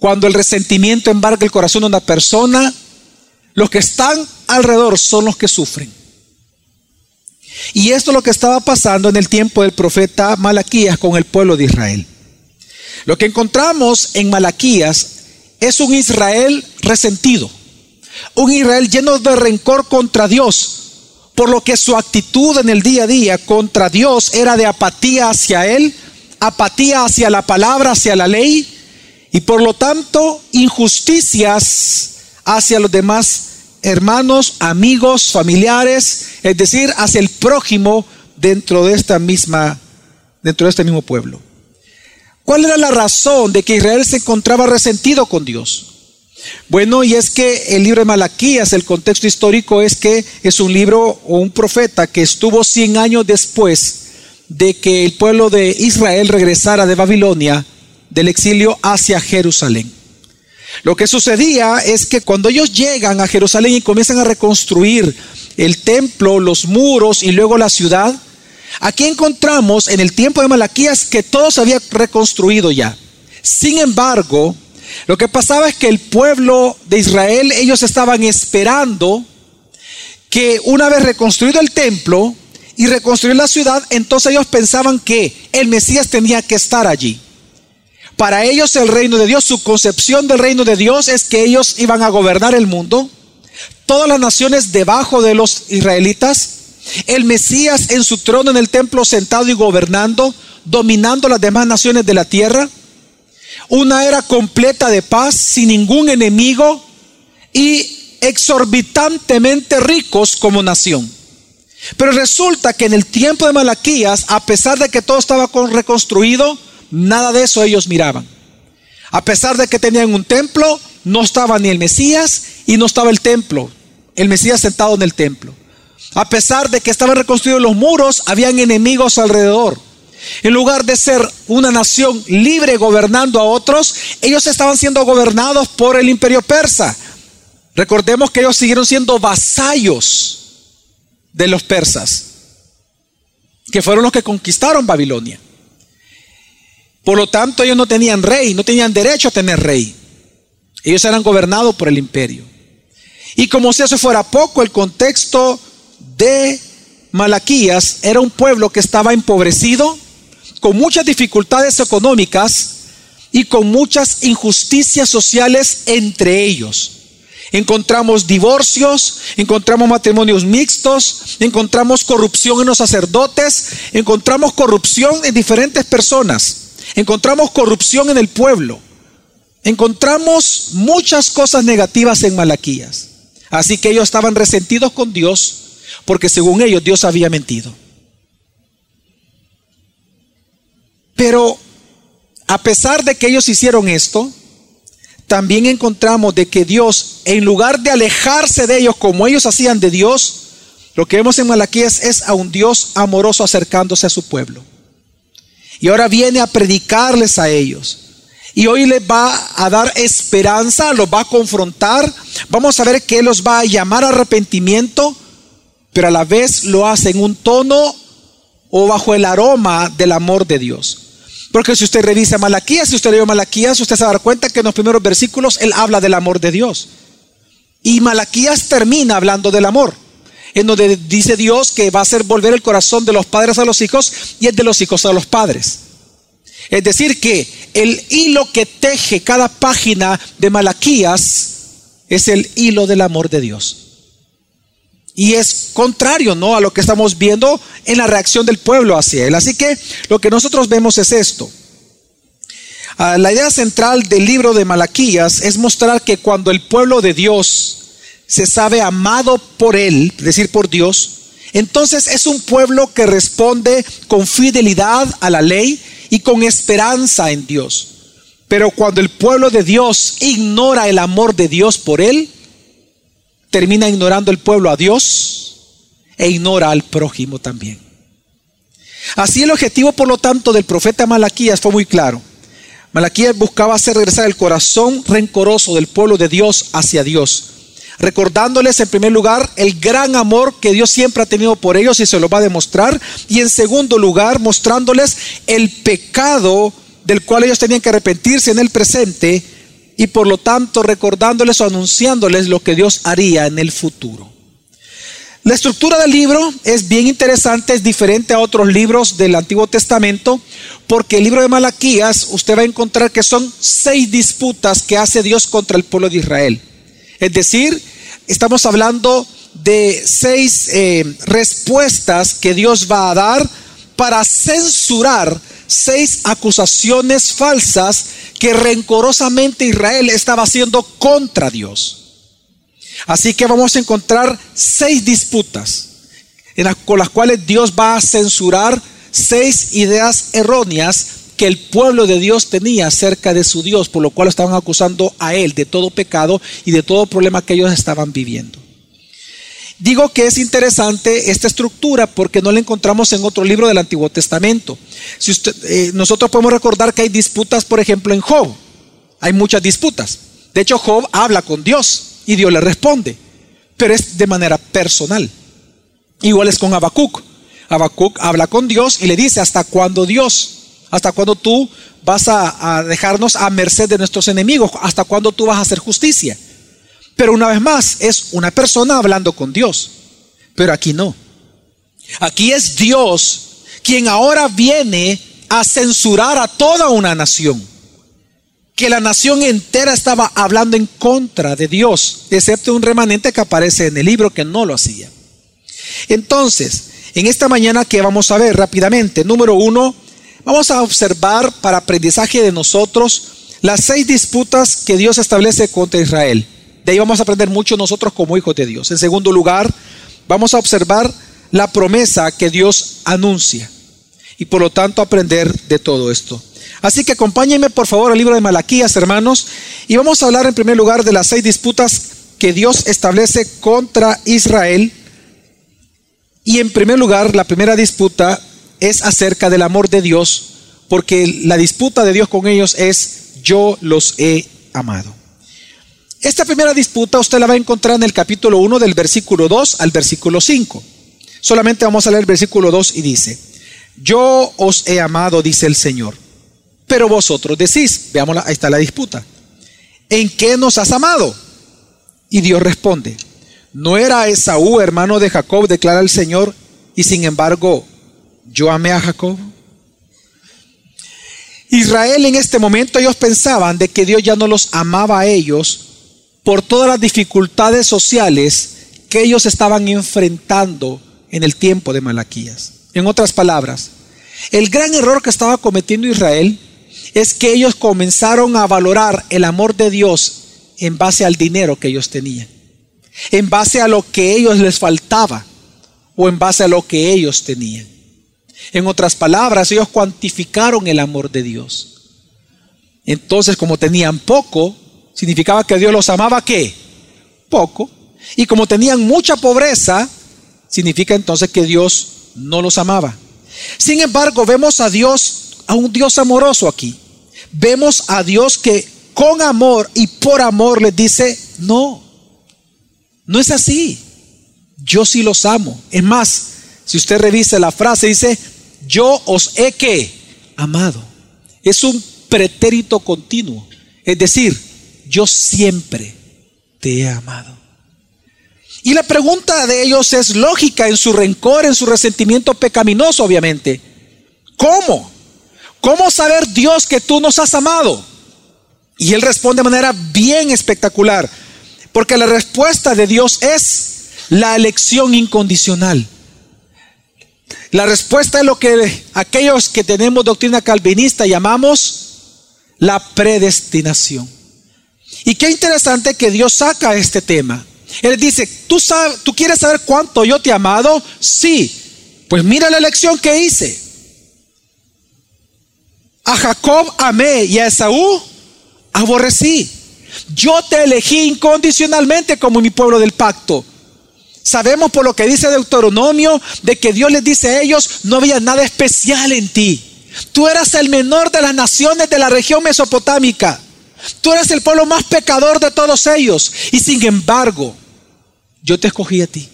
Cuando el resentimiento embarga el corazón de una persona, los que están alrededor son los que sufren. Y esto es lo que estaba pasando en el tiempo del profeta Malaquías con el pueblo de Israel. Lo que encontramos en Malaquías es un Israel resentido, un Israel lleno de rencor contra Dios, por lo que su actitud en el día a día contra Dios era de apatía hacia Él, apatía hacia la palabra, hacia la ley, y por lo tanto injusticias hacia los demás hermanos, amigos, familiares, es decir, hacia el prójimo dentro de esta misma dentro de este mismo pueblo. ¿Cuál era la razón de que Israel se encontraba resentido con Dios? Bueno, y es que el libro de Malaquías, el contexto histórico es que es un libro o un profeta que estuvo 100 años después de que el pueblo de Israel regresara de Babilonia del exilio hacia Jerusalén. Lo que sucedía es que cuando ellos llegan a Jerusalén y comienzan a reconstruir el templo, los muros y luego la ciudad, aquí encontramos en el tiempo de Malaquías que todo se había reconstruido ya. Sin embargo, lo que pasaba es que el pueblo de Israel, ellos estaban esperando que una vez reconstruido el templo y reconstruir la ciudad, entonces ellos pensaban que el Mesías tenía que estar allí. Para ellos el reino de Dios, su concepción del reino de Dios es que ellos iban a gobernar el mundo, todas las naciones debajo de los israelitas, el Mesías en su trono en el templo sentado y gobernando, dominando las demás naciones de la tierra, una era completa de paz, sin ningún enemigo y exorbitantemente ricos como nación. Pero resulta que en el tiempo de Malaquías, a pesar de que todo estaba reconstruido, Nada de eso ellos miraban. A pesar de que tenían un templo, no estaba ni el Mesías y no estaba el templo, el Mesías sentado en el templo. A pesar de que estaban reconstruidos los muros, habían enemigos alrededor. En lugar de ser una nación libre gobernando a otros, ellos estaban siendo gobernados por el imperio persa. Recordemos que ellos siguieron siendo vasallos de los persas, que fueron los que conquistaron Babilonia. Por lo tanto, ellos no tenían rey, no tenían derecho a tener rey. Ellos eran gobernados por el imperio. Y como si eso fuera poco, el contexto de Malaquías era un pueblo que estaba empobrecido, con muchas dificultades económicas y con muchas injusticias sociales entre ellos. Encontramos divorcios, encontramos matrimonios mixtos, encontramos corrupción en los sacerdotes, encontramos corrupción en diferentes personas. Encontramos corrupción en el pueblo. Encontramos muchas cosas negativas en Malaquías. Así que ellos estaban resentidos con Dios porque según ellos Dios había mentido. Pero a pesar de que ellos hicieron esto, también encontramos de que Dios, en lugar de alejarse de ellos como ellos hacían de Dios, lo que vemos en Malaquías es a un Dios amoroso acercándose a su pueblo. Y ahora viene a predicarles a ellos. Y hoy les va a dar esperanza, los va a confrontar. Vamos a ver que los va a llamar a arrepentimiento, pero a la vez lo hace en un tono o bajo el aroma del amor de Dios. Porque si usted revisa Malaquías, si usted lee Malaquías, usted se va a dar cuenta que en los primeros versículos Él habla del amor de Dios. Y Malaquías termina hablando del amor en donde dice Dios que va a hacer volver el corazón de los padres a los hijos y el de los hijos a los padres. Es decir, que el hilo que teje cada página de Malaquías es el hilo del amor de Dios. Y es contrario, ¿no? A lo que estamos viendo en la reacción del pueblo hacia él. Así que lo que nosotros vemos es esto. Ah, la idea central del libro de Malaquías es mostrar que cuando el pueblo de Dios se sabe amado por Él, es decir, por Dios, entonces es un pueblo que responde con fidelidad a la ley y con esperanza en Dios. Pero cuando el pueblo de Dios ignora el amor de Dios por Él, termina ignorando el pueblo a Dios e ignora al prójimo también. Así el objetivo, por lo tanto, del profeta Malaquías fue muy claro. Malaquías buscaba hacer regresar el corazón rencoroso del pueblo de Dios hacia Dios recordándoles en primer lugar el gran amor que Dios siempre ha tenido por ellos y se lo va a demostrar, y en segundo lugar mostrándoles el pecado del cual ellos tenían que arrepentirse en el presente y por lo tanto recordándoles o anunciándoles lo que Dios haría en el futuro. La estructura del libro es bien interesante, es diferente a otros libros del Antiguo Testamento, porque el libro de Malaquías usted va a encontrar que son seis disputas que hace Dios contra el pueblo de Israel. Es decir, estamos hablando de seis eh, respuestas que Dios va a dar para censurar seis acusaciones falsas que rencorosamente Israel estaba haciendo contra Dios. Así que vamos a encontrar seis disputas con las cuales Dios va a censurar seis ideas erróneas que el pueblo de Dios tenía acerca de su Dios, por lo cual estaban acusando a él de todo pecado y de todo problema que ellos estaban viviendo. Digo que es interesante esta estructura porque no la encontramos en otro libro del Antiguo Testamento. Si usted, eh, nosotros podemos recordar que hay disputas, por ejemplo, en Job. Hay muchas disputas. De hecho, Job habla con Dios y Dios le responde, pero es de manera personal. Igual es con Habacuc. Habacuc habla con Dios y le dice, ¿hasta cuándo Dios? ¿Hasta cuándo tú vas a, dejarnos a merced de nuestros enemigos? ¿Hasta cuándo tú vas a hacer justicia? Pero una vez más, es una persona hablando con Dios. Pero aquí no. Aquí es Dios quien ahora viene a censurar a toda una nación. Que la nación entera estaba hablando en contra de Dios, excepto un remanente que aparece en el libro que no lo hacía. Entonces, en esta mañana que vamos a ver rápidamente, número uno, vamos a observar para aprendizaje de nosotros las seis disputas que Dios establece contra Israel. De ahí vamos a aprender mucho nosotros como hijos de Dios. En segundo lugar, vamos a observar la promesa que Dios anuncia y por lo tanto aprender de todo esto. Así que acompáñenme por favor al libro de Malaquías, hermanos, y vamos a hablar en primer lugar de las seis disputas que Dios establece contra Israel. Y en primer lugar, la primera disputa es acerca del amor de Dios, porque la disputa de Dios con ellos es yo los he amado. Esta primera disputa usted la va a encontrar en el capítulo 1 del versículo 2 al versículo 5. Solamente vamos a leer el versículo 2 y dice, yo os he amado, dice el Señor, pero vosotros decís, veamos, ahí está la disputa, ¿en qué nos has amado? Y Dios responde, ¿no era Esaú hermano de Jacob, declara el Señor, y sin embargo yo amé a Jacob? Israel en este momento ellos pensaban de que Dios ya no los amaba a ellos por todas las dificultades sociales que ellos estaban enfrentando en el tiempo de Malaquías. En otras palabras, el gran error que estaba cometiendo Israel es que ellos comenzaron a valorar el amor de Dios en base al dinero que ellos tenían, en base a lo que ellos les faltaba o en base a lo que ellos tenían. En otras palabras, ellos cuantificaron el amor de Dios. Entonces, como tenían poco, significaba que Dios los amaba qué? Poco. Y como tenían mucha pobreza, significa entonces que Dios no los amaba. Sin embargo, vemos a Dios, a un Dios amoroso aquí. Vemos a Dios que con amor y por amor les dice, no, no es así. Yo sí los amo. Es más, si usted revisa la frase, dice, yo os he que amado. Es un pretérito continuo. Es decir, yo siempre te he amado. Y la pregunta de ellos es lógica en su rencor, en su resentimiento pecaminoso, obviamente. ¿Cómo? ¿Cómo saber Dios que tú nos has amado? Y él responde de manera bien espectacular, porque la respuesta de Dios es la elección incondicional. La respuesta es lo que aquellos que tenemos doctrina calvinista llamamos la predestinación. Y qué interesante que Dios saca este tema. Él dice, ¿tú, sabes, ¿tú quieres saber cuánto yo te he amado? Sí. Pues mira la elección que hice. A Jacob amé y a Esaú aborrecí. Yo te elegí incondicionalmente como mi pueblo del pacto. Sabemos por lo que dice Deuteronomio de que Dios les dice a ellos, no había nada especial en ti. Tú eras el menor de las naciones de la región mesopotámica. Tú eres el pueblo más pecador de todos ellos. Y sin embargo, yo te escogí a ti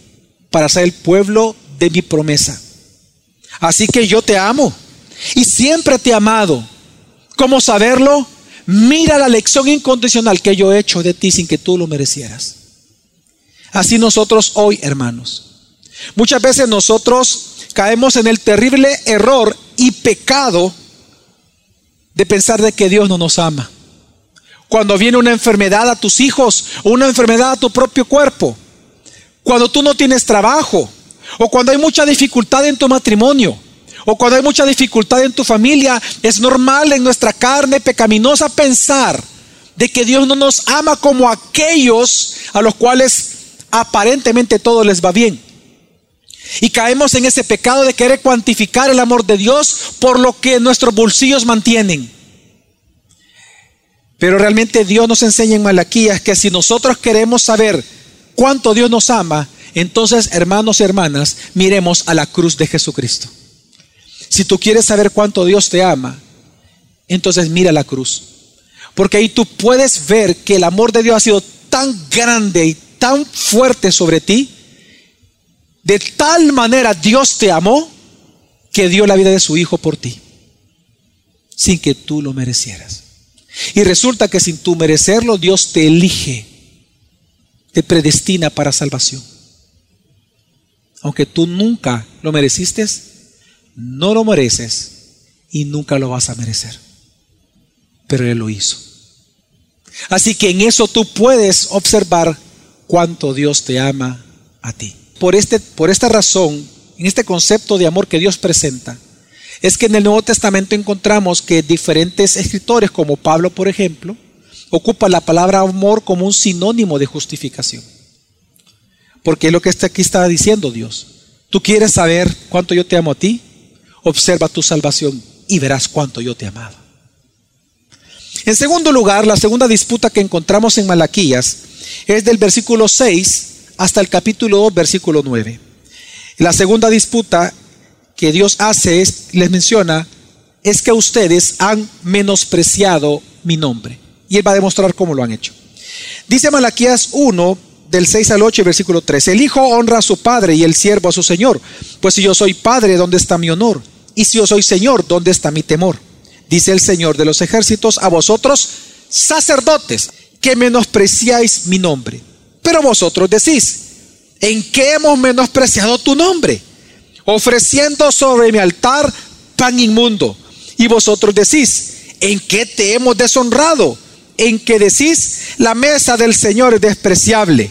para ser el pueblo de mi promesa. Así que yo te amo y siempre te he amado. ¿Cómo saberlo? mira la lección incondicional que yo he hecho de ti sin que tú lo merecieras. Así nosotros hoy, hermanos. Muchas veces nosotros caemos en el terrible error y pecado de pensar de que Dios no nos ama. Cuando viene una enfermedad a tus hijos o una enfermedad a tu propio cuerpo. Cuando tú no tienes trabajo o cuando hay mucha dificultad en tu matrimonio o cuando hay mucha dificultad en tu familia, es normal en nuestra carne pecaminosa pensar de que Dios no nos ama como aquellos a los cuales aparentemente todo les va bien. Y caemos en ese pecado de querer cuantificar el amor de Dios por lo que nuestros bolsillos mantienen. Pero realmente Dios nos enseña en Malaquías que si nosotros queremos saber cuánto Dios nos ama, entonces hermanos y hermanas, miremos a la cruz de Jesucristo. Si tú quieres saber cuánto Dios te ama, entonces mira la cruz. Porque ahí tú puedes ver que el amor de Dios ha sido tan grande y tan fuerte sobre ti. De tal manera Dios te amó que dio la vida de su Hijo por ti. Sin que tú lo merecieras. Y resulta que sin tú merecerlo, Dios te elige. Te predestina para salvación. Aunque tú nunca lo mereciste, no lo mereces y nunca lo vas a merecer. Pero Él lo hizo. Así que en eso tú puedes observar cuánto Dios te ama a ti. Por, este, por esta razón, en este concepto de amor que Dios presenta, es que en el Nuevo Testamento encontramos que diferentes escritores, como Pablo, por ejemplo, ocupan la palabra amor como un sinónimo de justificación. Porque es lo que aquí está diciendo Dios. ¿Tú quieres saber cuánto yo te amo a ti? observa tu salvación y verás cuánto yo te amaba. En segundo lugar, la segunda disputa que encontramos en Malaquías es del versículo 6 hasta el capítulo 2, versículo 9. La segunda disputa que Dios hace, es, les menciona, es que ustedes han menospreciado mi nombre. Y Él va a demostrar cómo lo han hecho. Dice Malaquías 1, del 6 al 8, versículo 3. El hijo honra a su padre y el siervo a su señor. Pues si yo soy padre, ¿dónde está mi honor? Y si yo soy Señor, ¿dónde está mi temor? Dice el Señor de los ejércitos a vosotros, sacerdotes, que menospreciáis mi nombre. Pero vosotros decís, ¿en qué hemos menospreciado tu nombre? Ofreciendo sobre mi altar pan inmundo. Y vosotros decís, ¿en qué te hemos deshonrado? En que decís, la mesa del Señor es despreciable.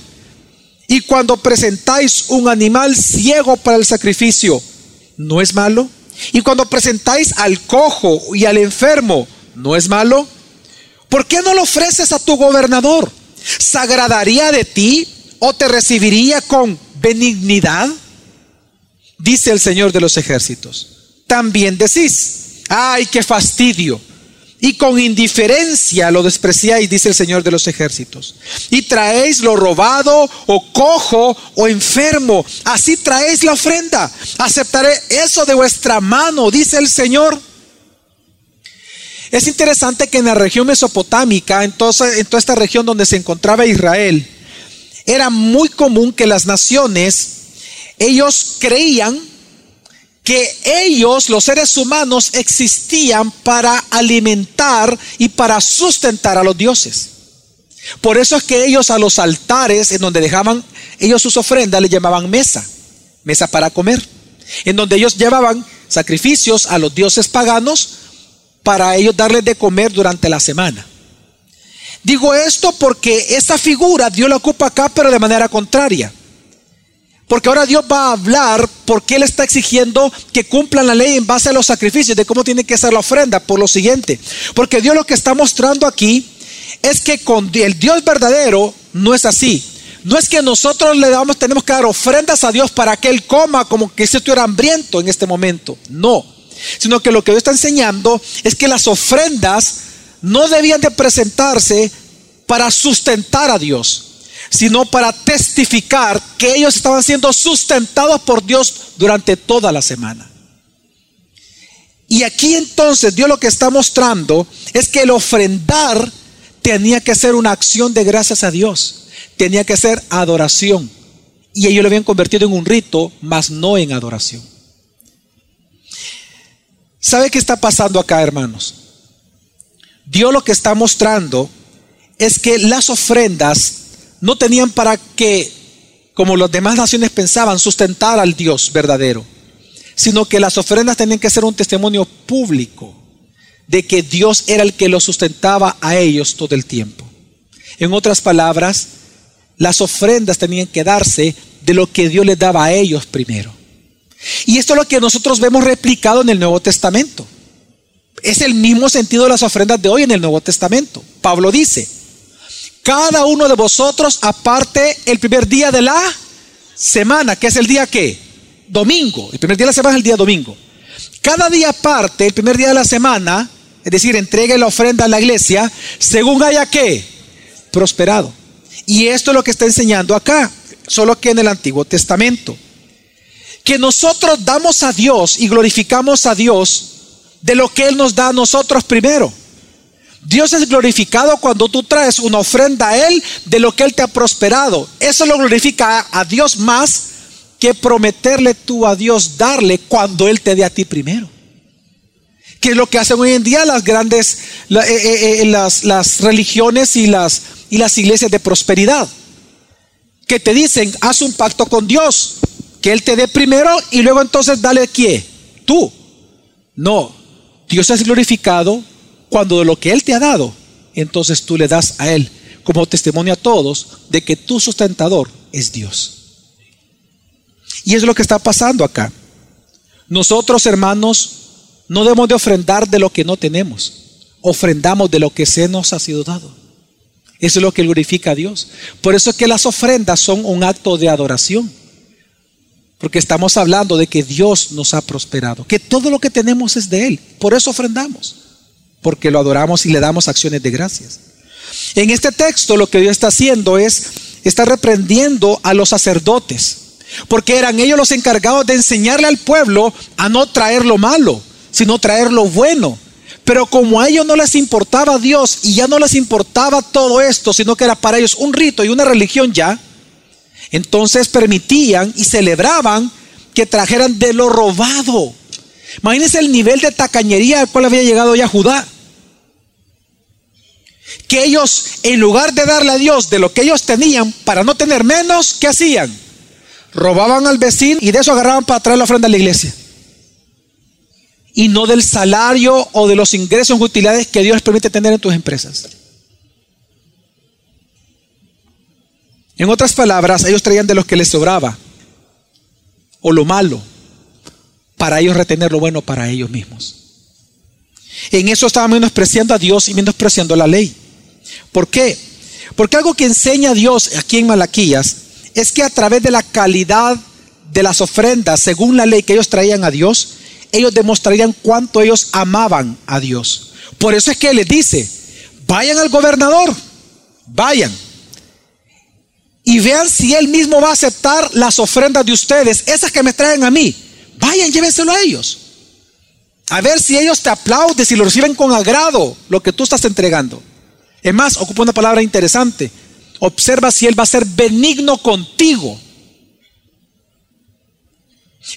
Y cuando presentáis un animal ciego para el sacrificio, ¿no es malo? Y cuando presentáis al cojo y al enfermo, ¿no es malo? ¿Por qué no lo ofreces a tu gobernador? ¿Se agradaría de ti o te recibiría con benignidad? Dice el Señor de los ejércitos. También decís, ay, qué fastidio y con indiferencia lo despreciáis, dice el Señor de los ejércitos. Y traéis lo robado o cojo o enfermo. Así traéis la ofrenda. Aceptaré eso de vuestra mano, dice el Señor. Es interesante que en la región mesopotámica, entonces, en toda esta región donde se encontraba Israel, era muy común que las naciones, ellos creían que ellos, los seres humanos, existían para alimentar y para sustentar a los dioses. Por eso es que ellos a los altares en donde dejaban ellos sus ofrendas le llamaban mesa, mesa para comer, en donde ellos llevaban sacrificios a los dioses paganos para ellos darles de comer durante la semana. Digo esto porque esa figura Dios la ocupa acá, pero de manera contraria. Porque ahora Dios va a hablar porque Él está exigiendo que cumplan la ley en base a los sacrificios, de cómo tiene que ser la ofrenda, por lo siguiente. Porque Dios lo que está mostrando aquí es que con el Dios verdadero no es así. No es que nosotros le damos, tenemos que dar ofrendas a Dios para que Él coma como que si estuviera hambriento en este momento. No. Sino que lo que Dios está enseñando es que las ofrendas no debían de presentarse para sustentar a Dios sino para testificar que ellos estaban siendo sustentados por Dios durante toda la semana. Y aquí entonces Dios lo que está mostrando es que el ofrendar tenía que ser una acción de gracias a Dios, tenía que ser adoración. Y ellos lo habían convertido en un rito, mas no en adoración. ¿Sabe qué está pasando acá, hermanos? Dios lo que está mostrando es que las ofrendas no tenían para que, como las demás naciones pensaban, sustentar al Dios verdadero, sino que las ofrendas tenían que ser un testimonio público de que Dios era el que los sustentaba a ellos todo el tiempo. En otras palabras, las ofrendas tenían que darse de lo que Dios les daba a ellos primero. Y esto es lo que nosotros vemos replicado en el Nuevo Testamento. Es el mismo sentido de las ofrendas de hoy en el Nuevo Testamento. Pablo dice, cada uno de vosotros aparte el primer día de la semana, que es el día que? Domingo. El primer día de la semana es el día domingo. Cada día aparte, el primer día de la semana, es decir, entregue la ofrenda a la iglesia, según haya que prosperado. Y esto es lo que está enseñando acá, solo que en el Antiguo Testamento. Que nosotros damos a Dios y glorificamos a Dios de lo que Él nos da a nosotros primero. Dios es glorificado cuando tú traes una ofrenda a Él de lo que Él te ha prosperado. Eso lo glorifica a Dios más que prometerle tú a Dios darle cuando Él te dé a ti primero. Que es lo que hacen hoy en día las grandes, eh, eh, eh, las, las religiones y las, y las iglesias de prosperidad. Que te dicen, haz un pacto con Dios, que Él te dé primero y luego entonces dale qué? Tú. No, Dios es glorificado cuando de lo que Él te ha dado, entonces tú le das a Él como testimonio a todos de que tu sustentador es Dios. Y es lo que está pasando acá. Nosotros, hermanos, no debemos de ofrendar de lo que no tenemos. Ofrendamos de lo que se nos ha sido dado. Eso es lo que glorifica a Dios. Por eso es que las ofrendas son un acto de adoración. Porque estamos hablando de que Dios nos ha prosperado, que todo lo que tenemos es de Él. Por eso ofrendamos porque lo adoramos y le damos acciones de gracias. En este texto lo que Dios está haciendo es, está reprendiendo a los sacerdotes, porque eran ellos los encargados de enseñarle al pueblo a no traer lo malo, sino traer lo bueno. Pero como a ellos no les importaba Dios y ya no les importaba todo esto, sino que era para ellos un rito y una religión ya, entonces permitían y celebraban que trajeran de lo robado. Imagínense el nivel de tacañería al cual había llegado ya Judá que ellos, en lugar de darle a Dios de lo que ellos tenían, para no tener menos, ¿qué hacían? Robaban al vecino y de eso agarraban para traer la ofrenda a la iglesia. Y no del salario o de los ingresos utilidades que Dios permite tener en tus empresas. En otras palabras, ellos traían de lo que les sobraba o lo malo para ellos retener lo bueno para ellos mismos. En eso estaban menospreciando a Dios y menospreciando la ley. ¿Por qué? Porque algo que enseña Dios aquí en Malaquías es que a través de la calidad de las ofrendas, según la ley que ellos traían a Dios, ellos demostrarían cuánto ellos amaban a Dios. Por eso es que les dice, vayan al gobernador, vayan. Y vean si él mismo va a aceptar las ofrendas de ustedes, esas que me traen a mí. Vayan, llévenselo a ellos. A ver si ellos te aplauden, si lo reciben con agrado, lo que tú estás entregando. Es más, ocupa una palabra interesante. Observa si Él va a ser benigno contigo.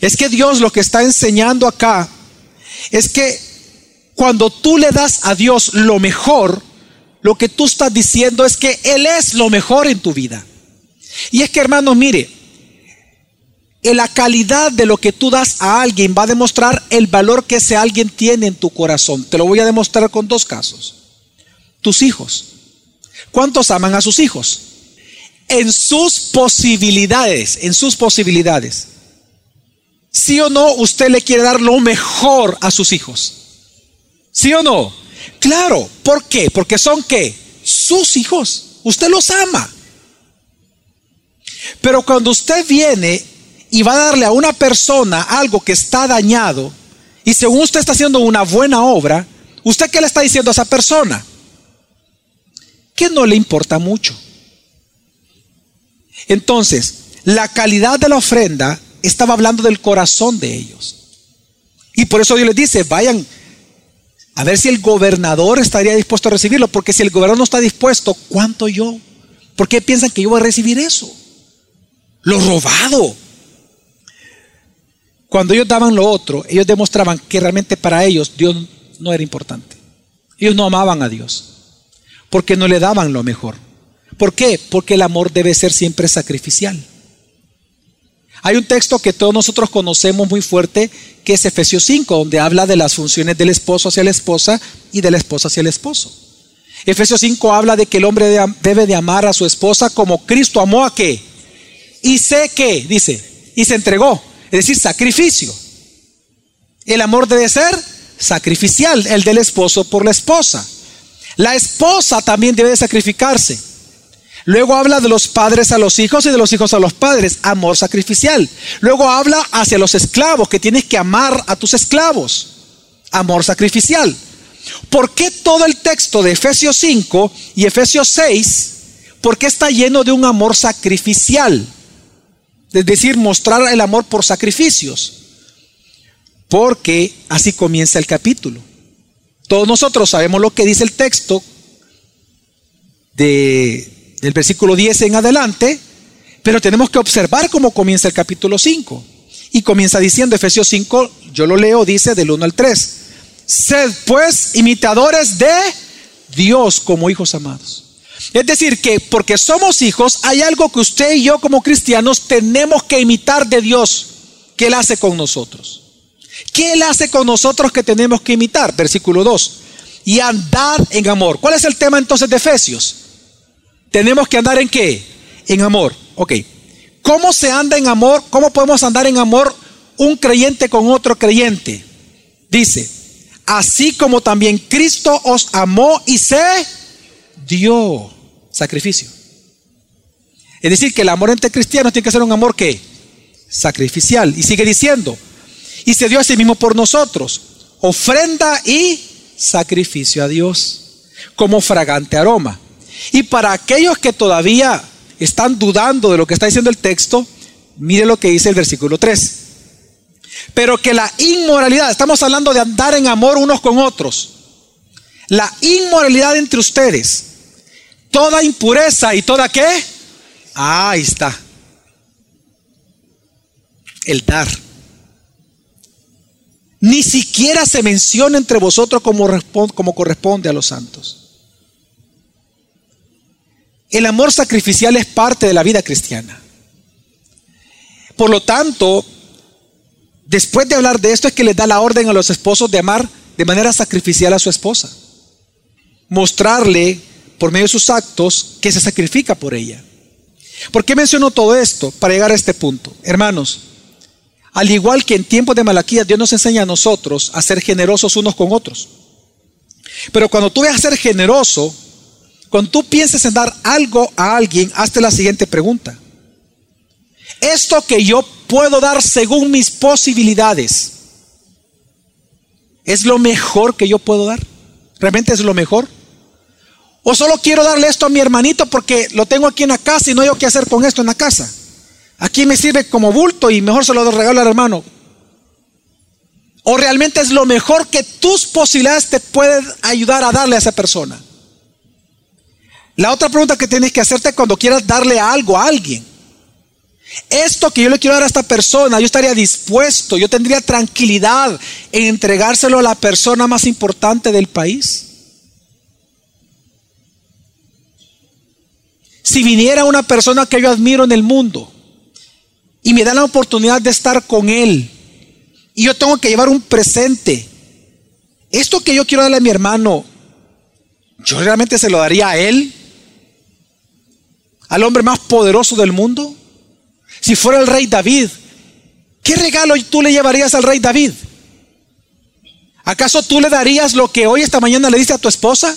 Es que Dios lo que está enseñando acá es que cuando tú le das a Dios lo mejor, lo que tú estás diciendo es que Él es lo mejor en tu vida. Y es que hermanos, mire, en la calidad de lo que tú das a alguien va a demostrar el valor que ese alguien tiene en tu corazón. Te lo voy a demostrar con dos casos tus hijos. ¿Cuántos aman a sus hijos? En sus posibilidades, en sus posibilidades. ¿Sí o no usted le quiere dar lo mejor a sus hijos? ¿Sí o no? Claro, ¿por qué? Porque son qué? Sus hijos. Usted los ama. Pero cuando usted viene y va a darle a una persona algo que está dañado, y según usted está haciendo una buena obra, ¿usted qué le está diciendo a esa persona? que no le importa mucho. Entonces, la calidad de la ofrenda estaba hablando del corazón de ellos. Y por eso Dios les dice, vayan a ver si el gobernador estaría dispuesto a recibirlo, porque si el gobernador no está dispuesto, ¿cuánto yo? ¿Por qué piensan que yo voy a recibir eso? Lo robado. Cuando ellos daban lo otro, ellos demostraban que realmente para ellos Dios no era importante. Ellos no amaban a Dios porque no le daban lo mejor. ¿Por qué? Porque el amor debe ser siempre sacrificial. Hay un texto que todos nosotros conocemos muy fuerte, que es Efesios 5, donde habla de las funciones del esposo hacia la esposa y de la esposa hacia el esposo. Efesios 5 habla de que el hombre debe de amar a su esposa como Cristo amó a qué. Y sé que, dice, y se entregó, es decir, sacrificio. El amor debe ser sacrificial, el del esposo por la esposa. La esposa también debe de sacrificarse. Luego habla de los padres a los hijos y de los hijos a los padres, amor sacrificial. Luego habla hacia los esclavos, que tienes que amar a tus esclavos, amor sacrificial. ¿Por qué todo el texto de Efesios 5 y Efesios 6, por qué está lleno de un amor sacrificial? Es decir, mostrar el amor por sacrificios. Porque así comienza el capítulo. Todos nosotros sabemos lo que dice el texto de, del versículo 10 en adelante, pero tenemos que observar cómo comienza el capítulo 5. Y comienza diciendo, Efesios 5, yo lo leo, dice del 1 al 3. Sed pues imitadores de Dios como hijos amados. Es decir, que porque somos hijos, hay algo que usted y yo como cristianos tenemos que imitar de Dios, que Él hace con nosotros. ¿Qué Él hace con nosotros que tenemos que imitar? Versículo 2. Y andar en amor. ¿Cuál es el tema entonces de Efesios? Tenemos que andar en qué? En amor. Ok. ¿Cómo se anda en amor? ¿Cómo podemos andar en amor un creyente con otro creyente? Dice, así como también Cristo os amó y se dio sacrificio. Es decir, que el amor entre cristianos tiene que ser un amor que sacrificial. Y sigue diciendo, y se dio a sí mismo por nosotros, ofrenda y sacrificio a Dios, como fragante aroma. Y para aquellos que todavía están dudando de lo que está diciendo el texto, mire lo que dice el versículo 3. Pero que la inmoralidad, estamos hablando de andar en amor unos con otros, la inmoralidad entre ustedes, toda impureza y toda qué, ah, ahí está, el dar. Ni siquiera se menciona entre vosotros como, como corresponde a los santos. El amor sacrificial es parte de la vida cristiana. Por lo tanto, Después de hablar de esto es que le da la orden a los esposos de amar de manera sacrificial a su esposa. Mostrarle por medio de sus actos que se sacrifica por ella. ¿Por qué menciono todo esto? Para llegar a este punto. Hermanos, al igual que en tiempos de Malaquía, Dios nos enseña a nosotros a ser generosos unos con otros. Pero cuando tú veas a ser generoso, cuando tú pienses en dar algo a alguien, hazte la siguiente pregunta. Esto que yo puedo dar según mis posibilidades, ¿es lo mejor que yo puedo dar? ¿Realmente es lo mejor? ¿O solo quiero darle esto a mi hermanito porque lo tengo aquí en la casa y no hay qué hacer con esto en la casa? Aquí me sirve como bulto y mejor se lo regalo al hermano. ¿O realmente es lo mejor que tus posibilidades te pueden ayudar a darle a esa persona? La otra pregunta que tienes que hacerte cuando quieras darle algo a alguien esto que yo le quiero dar a esta persona, yo estaría dispuesto, yo tendría tranquilidad en entregárselo a la persona más importante del país. Si viniera una persona que yo admiro en el mundo y me da la oportunidad de estar con él y yo tengo que llevar un presente, esto que yo quiero darle a mi hermano, yo realmente se lo daría a él, al hombre más poderoso del mundo. Si fuera el rey David, ¿qué regalo tú le llevarías al rey David? ¿Acaso tú le darías lo que hoy esta mañana le diste a tu esposa?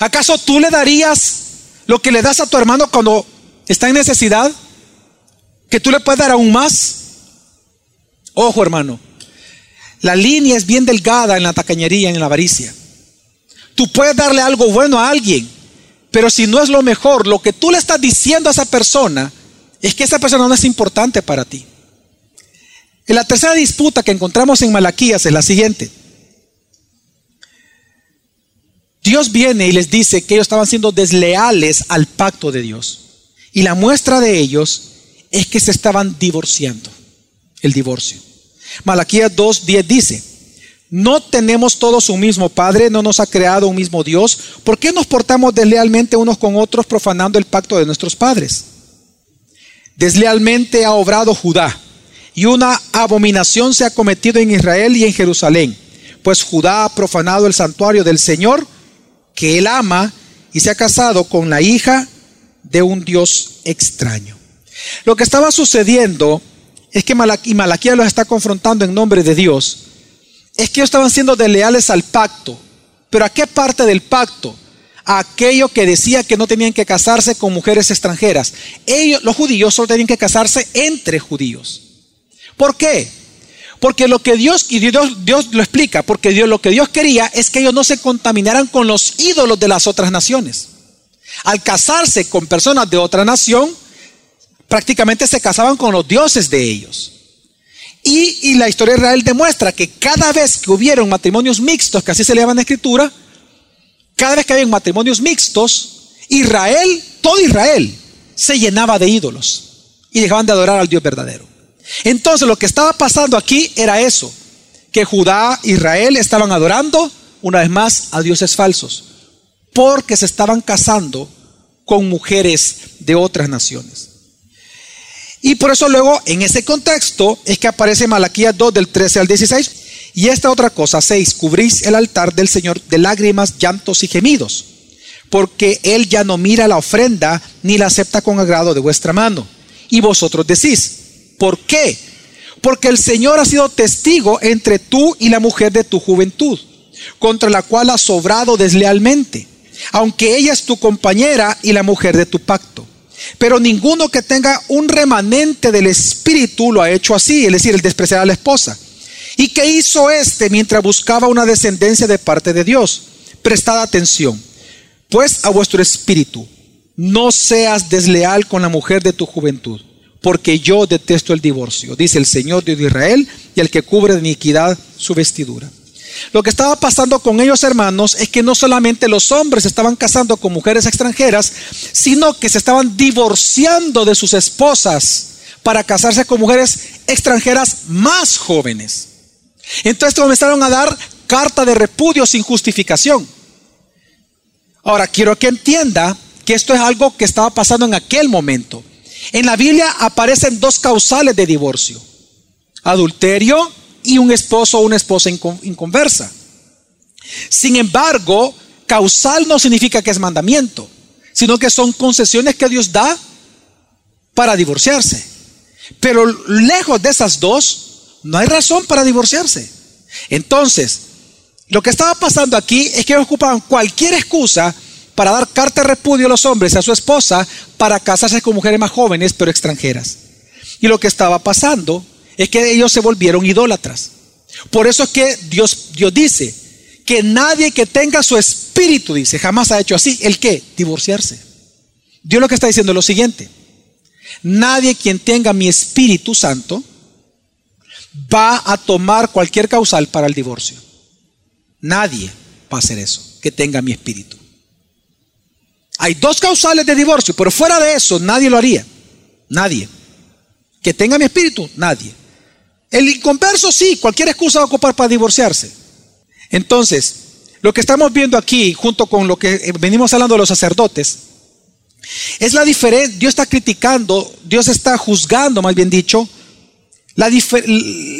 ¿Acaso tú le darías lo que le das a tu hermano cuando está en necesidad? ¿Que tú le puedes dar aún más? Ojo hermano, la línea es bien delgada en la tacañería, en la avaricia. Tú puedes darle algo bueno a alguien, pero si no es lo mejor, lo que tú le estás diciendo a esa persona, es que esa persona no es importante para ti. Y la tercera disputa que encontramos en Malaquías es la siguiente. Dios viene y les dice que ellos estaban siendo desleales al pacto de Dios. Y la muestra de ellos es que se estaban divorciando. El divorcio. Malaquías 2.10 dice, ¿No tenemos todos un mismo Padre? ¿No nos ha creado un mismo Dios? ¿Por qué nos portamos deslealmente unos con otros profanando el pacto de nuestros padres? Deslealmente ha obrado Judá y una abominación se ha cometido en Israel y en Jerusalén, pues Judá ha profanado el santuario del Señor que él ama y se ha casado con la hija de un Dios extraño. Lo que estaba sucediendo es que y Malaquía los está confrontando en nombre de Dios, es que ellos estaban siendo desleales al pacto. ¿Pero a qué parte del pacto? A aquello que decía que no tenían que casarse con mujeres extranjeras. Ellos, los judíos, solo tenían que casarse entre judíos. ¿Por qué? Porque lo que Dios, y Dios, Dios lo explica, porque Dios, lo que Dios quería es que ellos no se contaminaran con los ídolos de las otras naciones. Al casarse con personas de otra nación, prácticamente se casaban con los dioses de ellos. Y, la historia de Israel demuestra que cada vez que hubieron matrimonios mixtos, que así se le llama en la escritura, cada vez que había matrimonios mixtos, Israel, todo Israel, se llenaba de ídolos y dejaban de adorar al Dios verdadero. Entonces lo que estaba pasando aquí era eso, que Judá, Israel estaban adorando una vez más a dioses falsos, porque se estaban casando con mujeres de otras naciones. Y por eso luego, en ese contexto, es que aparece Malaquías 2 del 13 al 16. Y esta otra cosa, 6, cubrís el altar del Señor de lágrimas, llantos y gemidos, porque Él ya no mira la ofrenda ni la acepta con agrado de vuestra mano. Y vosotros decís, ¿por qué? Porque el Señor ha sido testigo entre tú y la mujer de tu juventud, contra la cual has sobrado deslealmente, aunque ella es tu compañera y la mujer de tu pacto. Pero ninguno que tenga un remanente del espíritu lo ha hecho así, es decir, el despreciar a la esposa. ¿Y qué hizo éste mientras buscaba una descendencia de parte de Dios? Prestad atención, pues a vuestro espíritu, no seas desleal con la mujer de tu juventud, porque yo detesto el divorcio, dice el Señor Dios de Israel, y el que cubre de iniquidad su vestidura. Lo que estaba pasando con ellos, hermanos, es que no solamente los hombres estaban casando con mujeres extranjeras, sino que se estaban divorciando de sus esposas para casarse con mujeres extranjeras más jóvenes. Entonces comenzaron a dar carta de repudio sin justificación. Ahora, quiero que entienda que esto es algo que estaba pasando en aquel momento. En la Biblia aparecen dos causales de divorcio. Adulterio y un esposo o una esposa inconversa. Sin embargo, causal no significa que es mandamiento, sino que son concesiones que Dios da para divorciarse. Pero lejos de esas dos, no hay razón para divorciarse. Entonces, lo que estaba pasando aquí es que ocupaban cualquier excusa para dar carta de repudio a los hombres y a su esposa para casarse con mujeres más jóvenes pero extranjeras. Y lo que estaba pasando es que ellos se volvieron idólatras. Por eso es que Dios, Dios dice que nadie que tenga su espíritu, dice, jamás ha hecho así. ¿El qué? Divorciarse. Dios lo que está diciendo es lo siguiente. Nadie quien tenga mi Espíritu Santo va a tomar cualquier causal para el divorcio. Nadie va a hacer eso, que tenga mi espíritu. Hay dos causales de divorcio, pero fuera de eso nadie lo haría. Nadie. Que tenga mi espíritu, nadie. El inconverso sí, cualquier excusa va a ocupar para divorciarse. Entonces, lo que estamos viendo aquí, junto con lo que venimos hablando de los sacerdotes, es la diferencia, Dios está criticando, Dios está juzgando, más bien dicho, la,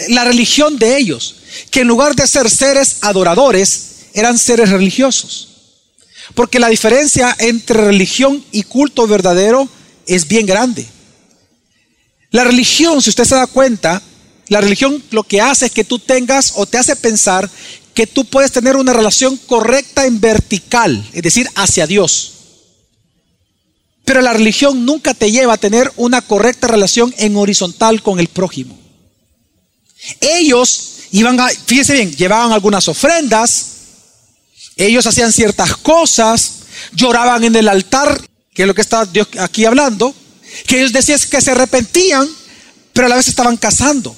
la religión de ellos, que en lugar de ser seres adoradores, eran seres religiosos. Porque la diferencia entre religión y culto verdadero es bien grande. La religión, si usted se da cuenta, la religión lo que hace es que tú tengas o te hace pensar que tú puedes tener una relación correcta en vertical, es decir, hacia Dios. Pero la religión nunca te lleva a tener una correcta relación en horizontal con el prójimo. Ellos iban a, fíjense bien, llevaban algunas ofrendas, ellos hacían ciertas cosas, lloraban en el altar, que es lo que está Dios aquí hablando, que ellos decían que se arrepentían, pero a la vez estaban casando.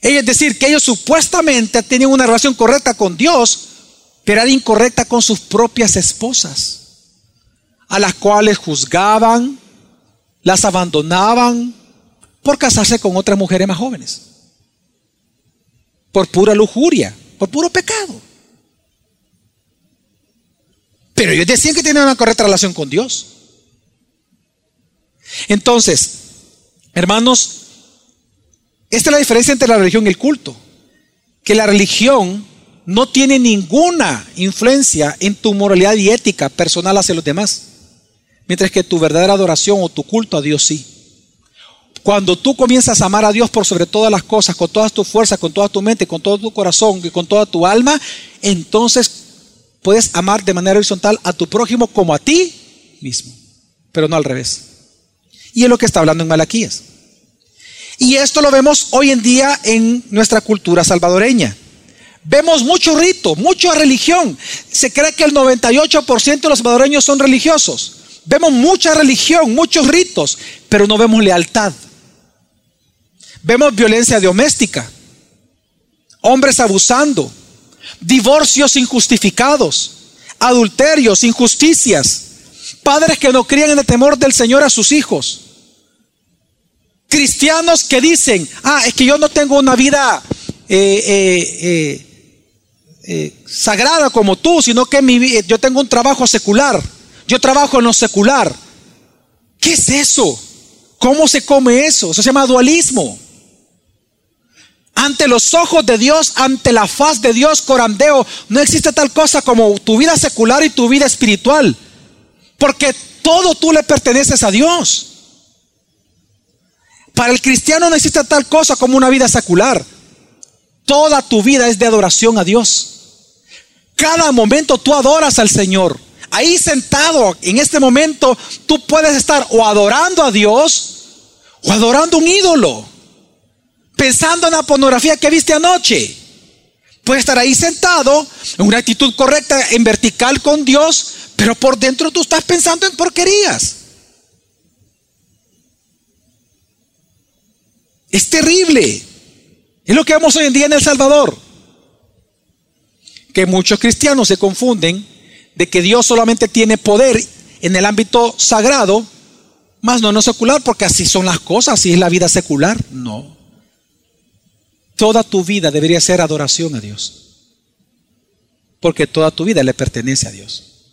Es decir, que ellos supuestamente tenían una relación correcta con Dios, pero era incorrecta con sus propias esposas, a las cuales juzgaban, las abandonaban por casarse con otras mujeres más jóvenes. por pura lujuria, por puro pecado. Pero ellos decían que tenían una correcta relación con Dios. Entonces, hermanos, esta es la diferencia entre la religión y el culto. Que la religión no tiene ninguna influencia en tu moralidad y ética personal hacia los demás. Mientras que tu verdadera adoración o tu culto a Dios sí. Cuando tú comienzas a amar a Dios por sobre todas las cosas, con todas tus fuerzas, con toda tu mente, con todo tu corazón y con toda tu alma, entonces puedes amar de manera horizontal a tu prójimo como a ti mismo, pero no al revés. Y es lo que está hablando en Malaquías. Y esto lo vemos hoy en día en nuestra cultura salvadoreña. Vemos mucho rito, mucha religión. Se cree que el 98% de los salvadoreños son religiosos. Vemos mucha religión, muchos ritos, pero no vemos lealtad. Vemos violencia doméstica, hombres abusando, divorcios injustificados, adulterios, injusticias, padres que no crían en el temor del Señor a sus hijos, cristianos que dicen, ah, es que yo no tengo una vida eh, eh, eh, sagrada como tú, sino que mi, yo tengo un trabajo secular, yo trabajo en lo secular. ¿Qué es eso? ¿Cómo se come eso? Eso se llama dualismo. Ante los ojos de Dios, ante la faz de Dios, corandeo, no existe tal cosa como tu vida secular y tu vida espiritual. Porque todo tú le perteneces a Dios. Para el cristiano no existe tal cosa como una vida secular. Toda tu vida es de adoración a Dios. Cada momento tú adoras al Señor. Ahí sentado, en este momento, tú puedes estar o adorando a Dios o adorando un ídolo pensando en la pornografía que viste anoche. Puede estar ahí sentado en una actitud correcta, en vertical con Dios, pero por dentro tú estás pensando en porquerías. Es terrible. Es lo que vemos hoy en día en El Salvador. Que muchos cristianos se confunden de que Dios solamente tiene poder en el ámbito sagrado, más no en lo secular, porque así son las cosas, así es la vida secular. No. Toda tu vida debería ser adoración a Dios. Porque toda tu vida le pertenece a Dios.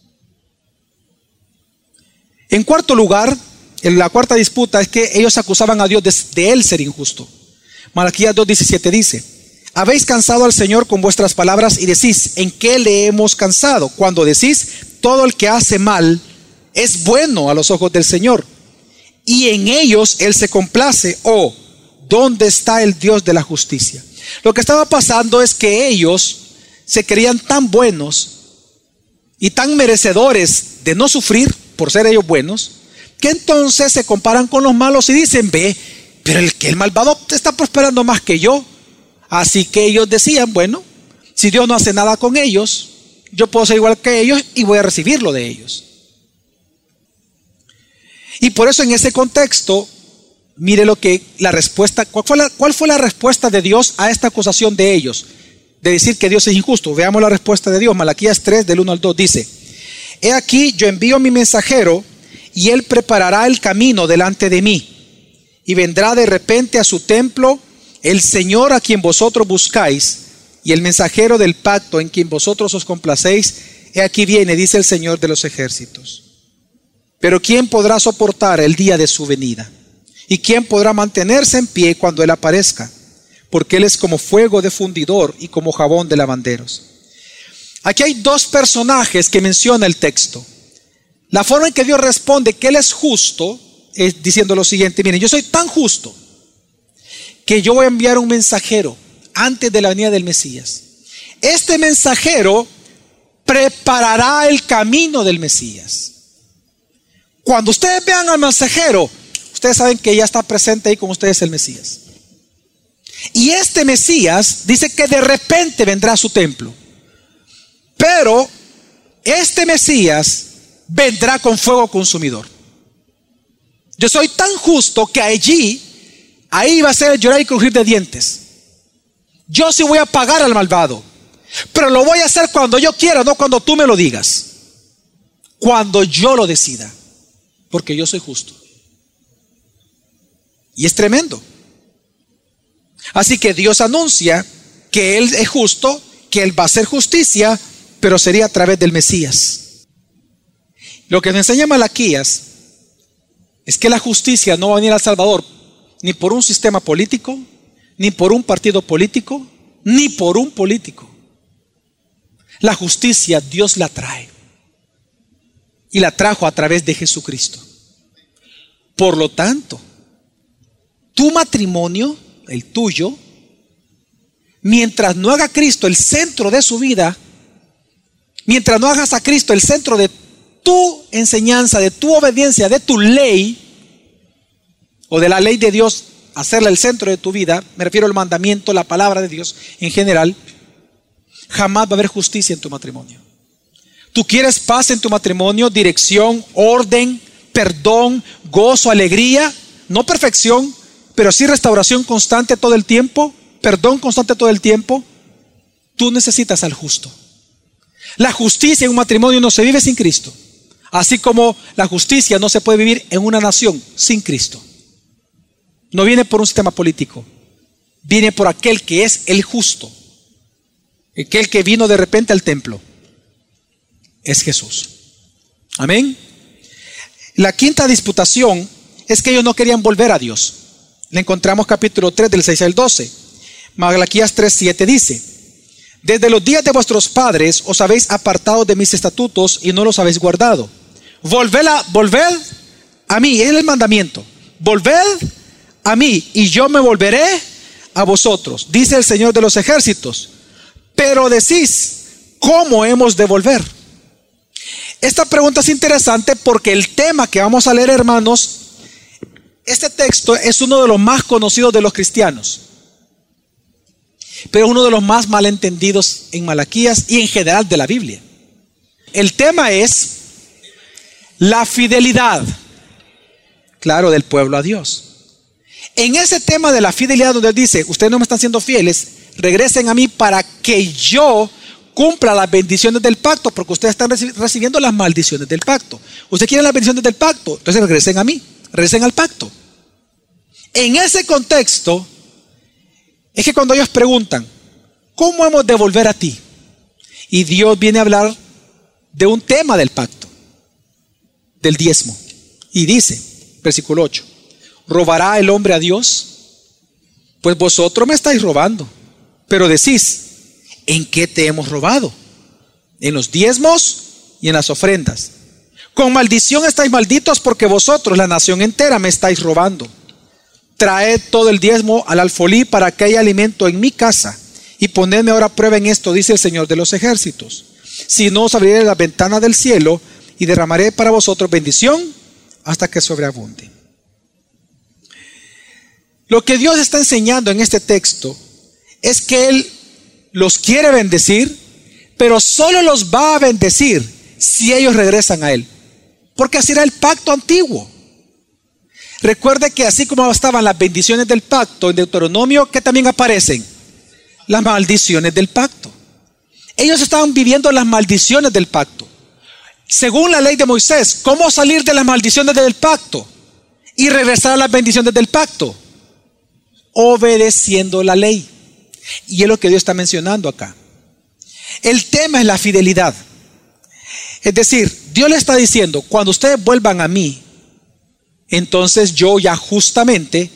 En cuarto lugar, en la cuarta disputa es que ellos acusaban a Dios de, él ser injusto. Malaquías 2.17 dice, habéis cansado al Señor con vuestras palabras y decís, ¿en qué le hemos cansado? Cuando decís, todo el que hace mal es bueno a los ojos del Señor. Y en ellos Él se complace. O ¿dónde está el Dios de la justicia? Lo que estaba pasando es que ellos se creían tan buenos y tan merecedores de no sufrir por ser ellos buenos, que entonces se comparan con los malos y dicen, ve, pero el que el malvado está prosperando más que yo. Así que ellos decían, bueno, si Dios no hace nada con ellos, yo puedo ser igual que ellos y voy a recibirlo de ellos. Y por eso en ese contexto Mire lo que la respuesta, ¿cuál fue la, ¿cuál fue la respuesta de Dios a esta acusación de ellos? De decir que Dios es injusto. Veamos la respuesta de Dios. Malaquías 3, del 1 al 2 dice, He aquí, yo envío mi mensajero y él preparará el camino delante de mí. Y vendrá de repente a su templo el Señor a quien vosotros buscáis y el mensajero del pacto en quien vosotros os complacéis. He aquí viene, dice el Señor de los ejércitos. Pero ¿quién podrá soportar el día de su venida? ¿Y quién podrá mantenerse en pie cuando Él aparezca? Porque Él es como fuego de fundidor y como jabón de lavanderos. Aquí hay dos personajes que menciona el texto. La forma en que Dios responde que Él es justo es diciendo lo siguiente, miren, yo soy tan justo que yo voy a enviar un mensajero antes de la venida del Mesías. Este mensajero preparará el camino del Mesías. Cuando ustedes vean al mensajero, Ustedes saben que ya está presente ahí con ustedes el Mesías. Y este Mesías dice que de repente vendrá a su templo. Pero este Mesías vendrá con fuego consumidor. Yo soy tan justo que allí, ahí va a ser llorar y crujir de dientes. Yo sí voy a pagar al malvado. Pero lo voy a hacer cuando yo quiera, no cuando tú me lo digas. Cuando yo lo decida. Porque yo soy justo. Y es tremendo. Así que Dios anuncia que Él es justo, que Él va a hacer justicia, pero sería a través del Mesías. Lo que nos enseña Malaquías es que la justicia no va a venir al Salvador ni por un sistema político, ni por un partido político, ni por un político. La justicia Dios la trae. Y la trajo a través de Jesucristo. Por lo tanto, tu matrimonio, el tuyo, mientras no haga Cristo el centro de su vida, mientras no hagas a Cristo el centro de tu enseñanza, de tu obediencia, de tu ley, o de la ley de Dios, hacerla el centro de tu vida, me refiero al mandamiento, la palabra de Dios en general, jamás va a haber justicia en tu matrimonio. Tú quieres paz en tu matrimonio, dirección, orden, perdón, gozo, alegría, no perfección, pero sí restauración constante todo el tiempo, perdón constante todo el tiempo. Tú necesitas al justo. La justicia en un matrimonio no se vive sin Cristo, así como la justicia no se puede vivir en una nación sin Cristo. No viene por un sistema político, viene por aquel que es el justo, aquel que vino de repente al templo. Es Jesús. Amén. La quinta disputación es que ellos no querían volver a Dios. Encontramos capítulo 3 del 6 al 12. Malaquías 3, 7 dice, desde los días de vuestros padres os habéis apartado de mis estatutos y no los habéis guardado. Volved a, volved a mí, es el mandamiento. Volved a mí y yo me volveré a vosotros, dice el Señor de los ejércitos. Pero decís, ¿cómo hemos de volver? Esta pregunta es interesante porque el tema que vamos a leer, hermanos, este texto es uno de los más conocidos de los cristianos, pero uno de los más malentendidos en Malaquías y en general de la Biblia. El tema es la fidelidad, claro, del pueblo a Dios. En ese tema de la fidelidad donde dice, ustedes no me están siendo fieles, regresen a mí para que yo cumpla las bendiciones del pacto, porque ustedes están recibiendo las maldiciones del pacto. Ustedes quieren las bendiciones del pacto, entonces regresen a mí, regresen al pacto. En ese contexto, es que cuando ellos preguntan, ¿cómo hemos de volver a ti? Y Dios viene a hablar de un tema del pacto, del diezmo. Y dice, versículo 8, ¿Robará el hombre a Dios? Pues vosotros me estáis robando. Pero decís, ¿en qué te hemos robado? En los diezmos y en las ofrendas. Con maldición estáis malditos porque vosotros, la nación entera, me estáis robando. Traed todo el diezmo al alfolí para que haya alimento en mi casa. Y ponedme ahora prueba en esto, dice el Señor de los ejércitos. Si no os abriré la ventana del cielo y derramaré para vosotros bendición hasta que sobreabunde. Lo que Dios está enseñando en este texto es que Él los quiere bendecir, pero solo los va a bendecir si ellos regresan a Él. Porque así era el pacto antiguo. Recuerde que así como estaban las bendiciones del pacto en Deuteronomio, que también aparecen las maldiciones del pacto. Ellos estaban viviendo las maldiciones del pacto. Según la ley de Moisés, ¿cómo salir de las maldiciones del pacto y regresar a las bendiciones del pacto? obedeciendo la ley. Y es lo que Dios está mencionando acá. El tema es la fidelidad. Es decir, Dios le está diciendo, cuando ustedes vuelvan a mí, entonces yo ya justamente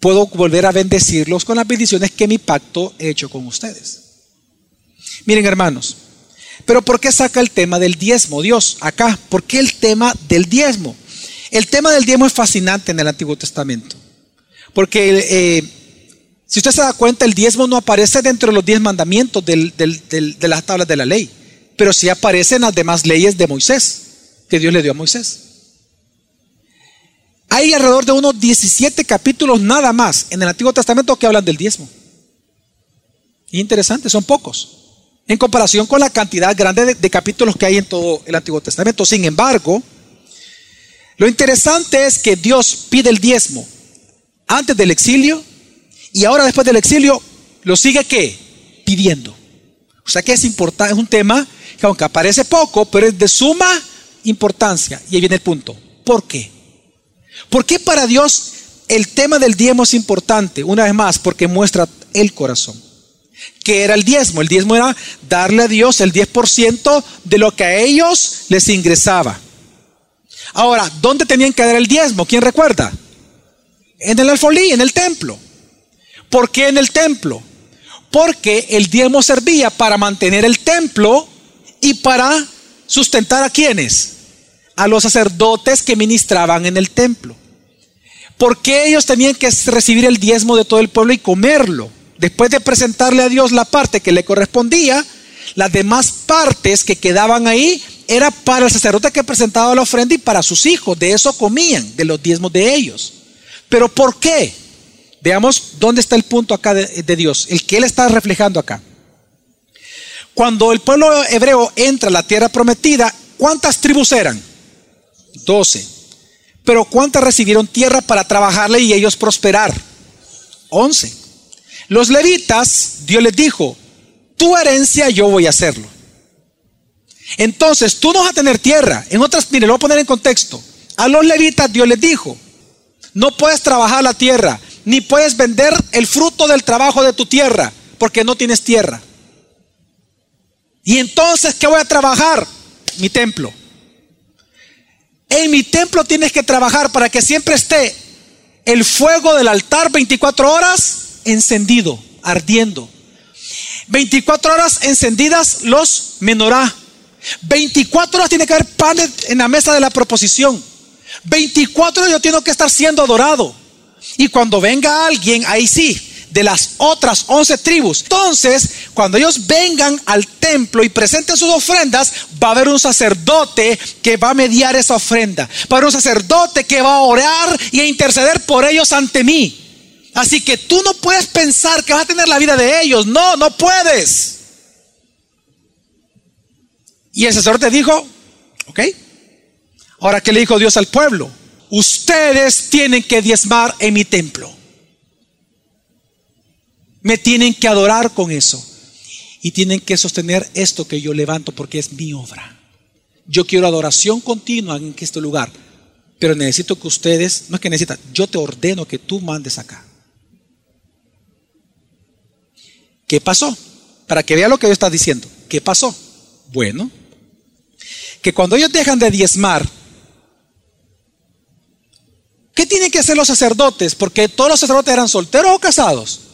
puedo volver a bendecirlos con las bendiciones que mi pacto he hecho con ustedes. Miren hermanos, pero ¿por qué saca el tema del diezmo Dios acá? ¿Por qué el tema del diezmo? El tema del diezmo es fascinante en el Antiguo Testamento. Porque eh, si usted se da cuenta, el diezmo no aparece dentro de los diez mandamientos de las tablas de la ley, pero sí aparece en las demás leyes de Moisés, que Dios le dio a Moisés. Hay alrededor de unos 17 capítulos nada más en el Antiguo Testamento que hablan del diezmo. interesante, son pocos. En comparación con la cantidad grande de capítulos que hay en todo el Antiguo Testamento. Sin embargo, lo interesante es que Dios pide el diezmo antes del exilio y ahora después del exilio lo sigue qué? Pidiendo. O sea que es importante, es un tema que aunque aparece poco, pero es de suma importancia. Y ahí viene el punto. ¿Por qué? ¿Por qué para Dios el tema del diezmo es importante? Una vez más, porque muestra el corazón. que era el diezmo. El diezmo era darle a Dios el 10% de lo que a ellos les ingresaba. Ahora, ¿dónde tenían que dar el diezmo? ¿Quién recuerda? En el alfolí, en el templo. ¿Por qué en el templo? Porque el diezmo servía para mantener el templo y para sustentar a quienes? A los sacerdotes que ministraban en el templo. ¿Por qué ellos tenían que recibir el diezmo de todo el pueblo y comerlo? Después de presentarle a Dios la parte que le correspondía, las demás partes que quedaban ahí era para el sacerdote que presentaba la ofrenda y para sus hijos. De eso comían, de los diezmos de ellos. Pero ¿por qué? Veamos dónde está el punto acá de, de Dios, el que Él está reflejando acá. Cuando el pueblo hebreo entra a la tierra prometida, ¿cuántas tribus eran? Doce. Pero ¿cuántas recibieron tierra para trabajarle y ellos prosperar? Once. Los levitas, Dios les dijo, tu herencia yo voy a hacerlo. Entonces, tú no vas a tener tierra. En otras, mire, lo voy a poner en contexto. A los levitas Dios les dijo, no puedes trabajar la tierra, ni puedes vender el fruto del trabajo de tu tierra, porque no tienes tierra. Y entonces, ¿qué voy a trabajar? Mi templo. En mi templo tienes que trabajar para que siempre esté el fuego del altar 24 horas encendido, ardiendo. 24 horas encendidas los menorá. 24 horas tiene que haber panes en la mesa de la proposición. 24 horas yo tengo que estar siendo adorado. Y cuando venga alguien, ahí sí, de las otras 11 tribus. Entonces, cuando ellos vengan al templo y presenten sus ofrendas, va a haber un sacerdote que va a mediar esa ofrenda. Va a haber un sacerdote que va a orar y a interceder por ellos ante mí. Así que tú no puedes pensar que vas a tener la vida de ellos. No, no puedes. Y el sacerdote dijo, ok. Ahora, ¿qué le dijo Dios al pueblo? Ustedes tienen que diezmar en mi templo. Me tienen que adorar con eso. Y tienen que sostener esto que yo levanto porque es mi obra. Yo quiero adoración continua en este lugar. Pero necesito que ustedes, no es que necesitan, yo te ordeno que tú mandes acá. ¿Qué pasó? Para que vea lo que yo está diciendo. ¿Qué pasó? Bueno, que cuando ellos dejan de diezmar, ¿qué tienen que hacer los sacerdotes? Porque todos los sacerdotes eran solteros o casados.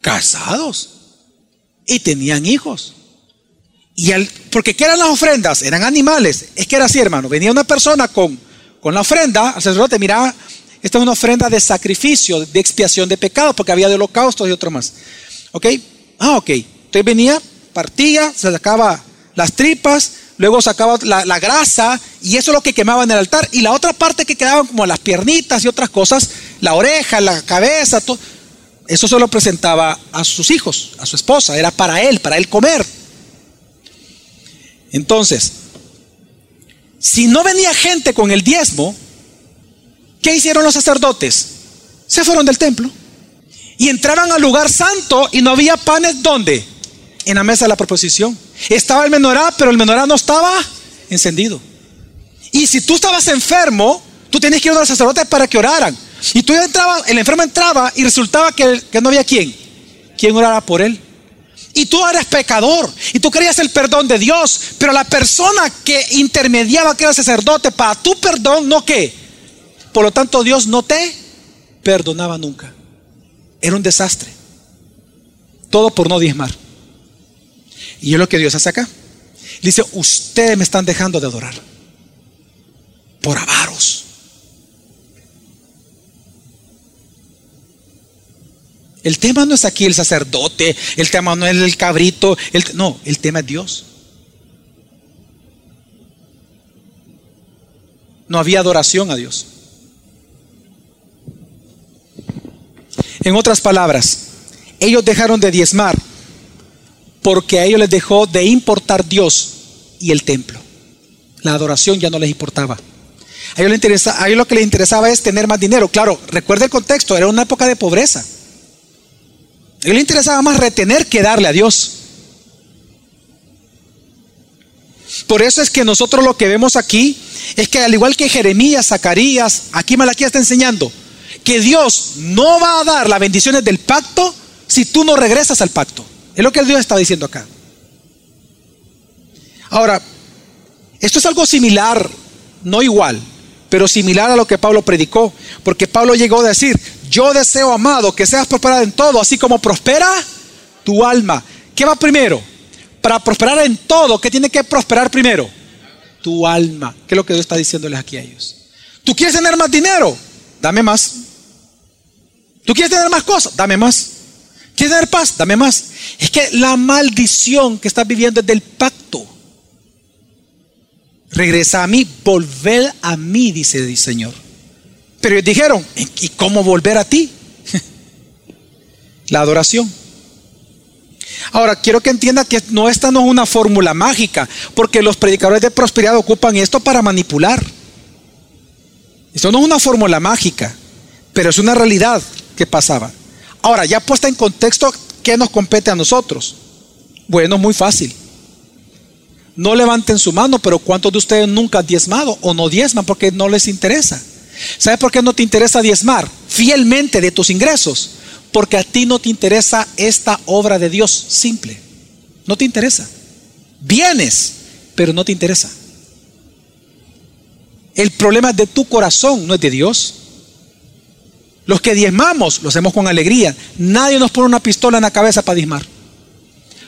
Casados. Y tenían hijos. Y porque ¿qué eran las ofrendas? Eran animales. Es que era así, hermano. Venía una persona con, con la ofrenda, al sacerdote miraba, esta es una ofrenda de sacrificio, de expiación de pecados, porque había de holocaustos y otro más. ¿Ok? Ah, ok. Entonces venía, partía, se sacaba las tripas, luego sacaba la, grasa y eso es lo que quemaba en el altar. Y la otra parte que quedaban como las piernitas y otras cosas, la oreja, la cabeza, todo, eso se lo presentaba a sus hijos, a su esposa, era para él, para él comer. Entonces, si no venía gente con el diezmo, ¿qué hicieron los sacerdotes? Se fueron del templo y entraban al lugar santo y no había panes ¿dónde? En la mesa de la proposición. Estaba el menorá, pero el menorá no estaba encendido. Y si tú estabas enfermo, tú tenías que ir a los sacerdotes para que oraran. Y tú entrabas, el enfermo entraba y resultaba que, que no había quien, quien orara por él. Y tú eres pecador y tú querías el perdón de Dios, pero la persona que intermediaba que era sacerdote para tu perdón, no que. Por lo tanto, Dios no te perdonaba nunca. Era un desastre. Todo por no diezmar. Y es lo que Dios hace acá. Dice, ustedes me están dejando de adorar. Por avaros. El tema no es aquí el sacerdote, el tema no es el cabrito, el, no, el tema es Dios. No había adoración a Dios. En otras palabras, ellos dejaron de diezmar porque a ellos les dejó de importar Dios y el templo. La adoración ya no les importaba. A ellos, a ellos lo que les interesaba es tener más dinero. Claro, recuerda el contexto, era una época de pobreza. Ellos les interesaba más retener que darle a Dios. Por eso es que nosotros lo que vemos aquí es que al igual que Jeremías, Zacarías, aquí Malaquías está enseñando, que Dios no va a dar las bendiciones del pacto si tú no regresas al pacto. Es lo que Dios está diciendo acá. Ahora, esto es algo similar, no igual, pero similar a lo que Pablo predicó, porque Pablo llegó a decir, yo deseo, amado, que seas prosperado en todo, así como prospera tu alma. ¿Qué va primero? Para prosperar en todo, ¿qué tiene que prosperar primero? Tu alma. ¿Qué es lo que Dios está diciéndoles aquí a ellos? ¿Tú quieres tener más dinero? Dame más. ¿Tú quieres tener más cosas? Dame más. ¿Quieres tener paz? Dame más. Es que la maldición que estás viviendo es del pacto. Regresa a mí, volver a mí, dice el Señor. Pero ellos dijeron, ¿y cómo volver a ti? la adoración. Ahora, quiero que entienda que no esta no es una fórmula mágica, porque los predicadores de prosperidad ocupan esto para manipular. Esto no es una fórmula mágica, pero es una realidad que pasaba. Ahora, ya puesta en contexto, ¿qué nos compete a nosotros? Bueno, muy fácil. No levanten su mano, pero ¿cuántos de ustedes nunca han diezmado o no diezman porque no les interesa? ¿Sabes por qué no te interesa diezmar fielmente de tus ingresos? Porque a ti no te interesa esta obra de Dios simple. No te interesa. Vienes, pero no te interesa. El problema es de tu corazón, no es de Dios. Los que diezmamos lo hacemos con alegría. Nadie nos pone una pistola en la cabeza para diezmar.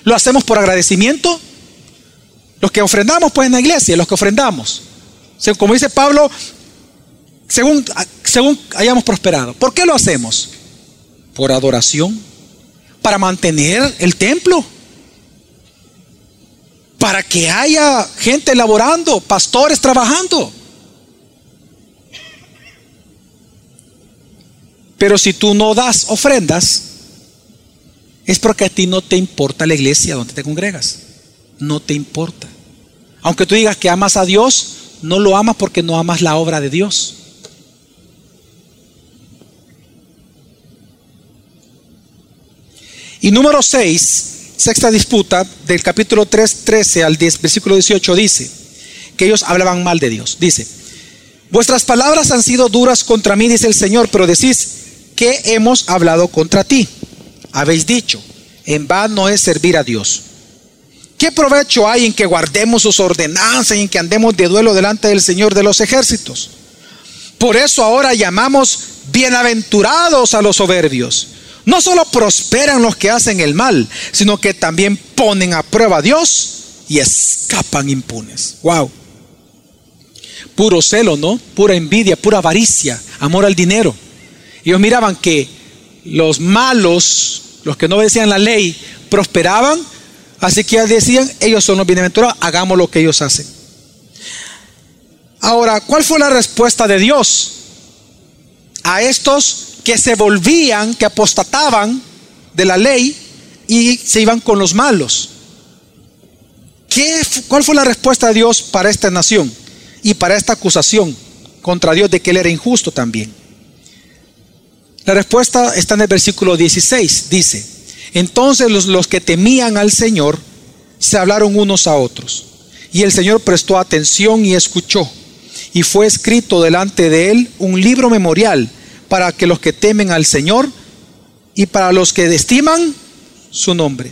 Lo hacemos por agradecimiento. Los que ofrendamos pues en la iglesia, los que ofrendamos. Como dice Pablo, según, según hayamos prosperado. ¿Por qué lo hacemos? Por adoración. Para mantener el templo. Para que haya gente laborando, pastores trabajando. Pero si tú no das ofrendas, es porque a ti no te importa la iglesia donde te congregas. No te importa. Aunque tú digas que amas a Dios, no lo amas porque no amas la obra de Dios. Y número 6, sexta disputa del capítulo 3, 13 al 10, versículo 18 dice que ellos hablaban mal de Dios. Dice, vuestras palabras han sido duras contra mí, dice el Señor, pero decís, ¿qué hemos hablado contra ti? Habéis dicho, en vano es servir a Dios. ¿Qué provecho hay en que guardemos sus ordenanzas y en que andemos de duelo delante del Señor de los ejércitos? Por eso ahora llamamos bienaventurados a los soberbios. No solo prosperan los que hacen el mal, sino que también ponen a prueba a Dios y escapan impunes. Wow. Puro celo, ¿no? Pura envidia, pura avaricia, amor al dinero. Ellos miraban que los malos, los que no obedecían la ley, prosperaban, así que decían, ellos son los bienaventurados, hagamos lo que ellos hacen. Ahora, ¿cuál fue la respuesta de Dios a estos que se volvían, que apostataban de la ley y se iban con los malos? ¿Qué, ¿Cuál fue la respuesta de Dios para esta nación y para esta acusación contra Dios de que Él era injusto también? La respuesta está en el versículo 16. Dice, entonces los, los, que temían al Señor se hablaron unos a otros. Y el Señor prestó atención y escuchó. Y fue escrito delante de él un libro memorial para que los que temen al Señor y para los que estiman su nombre.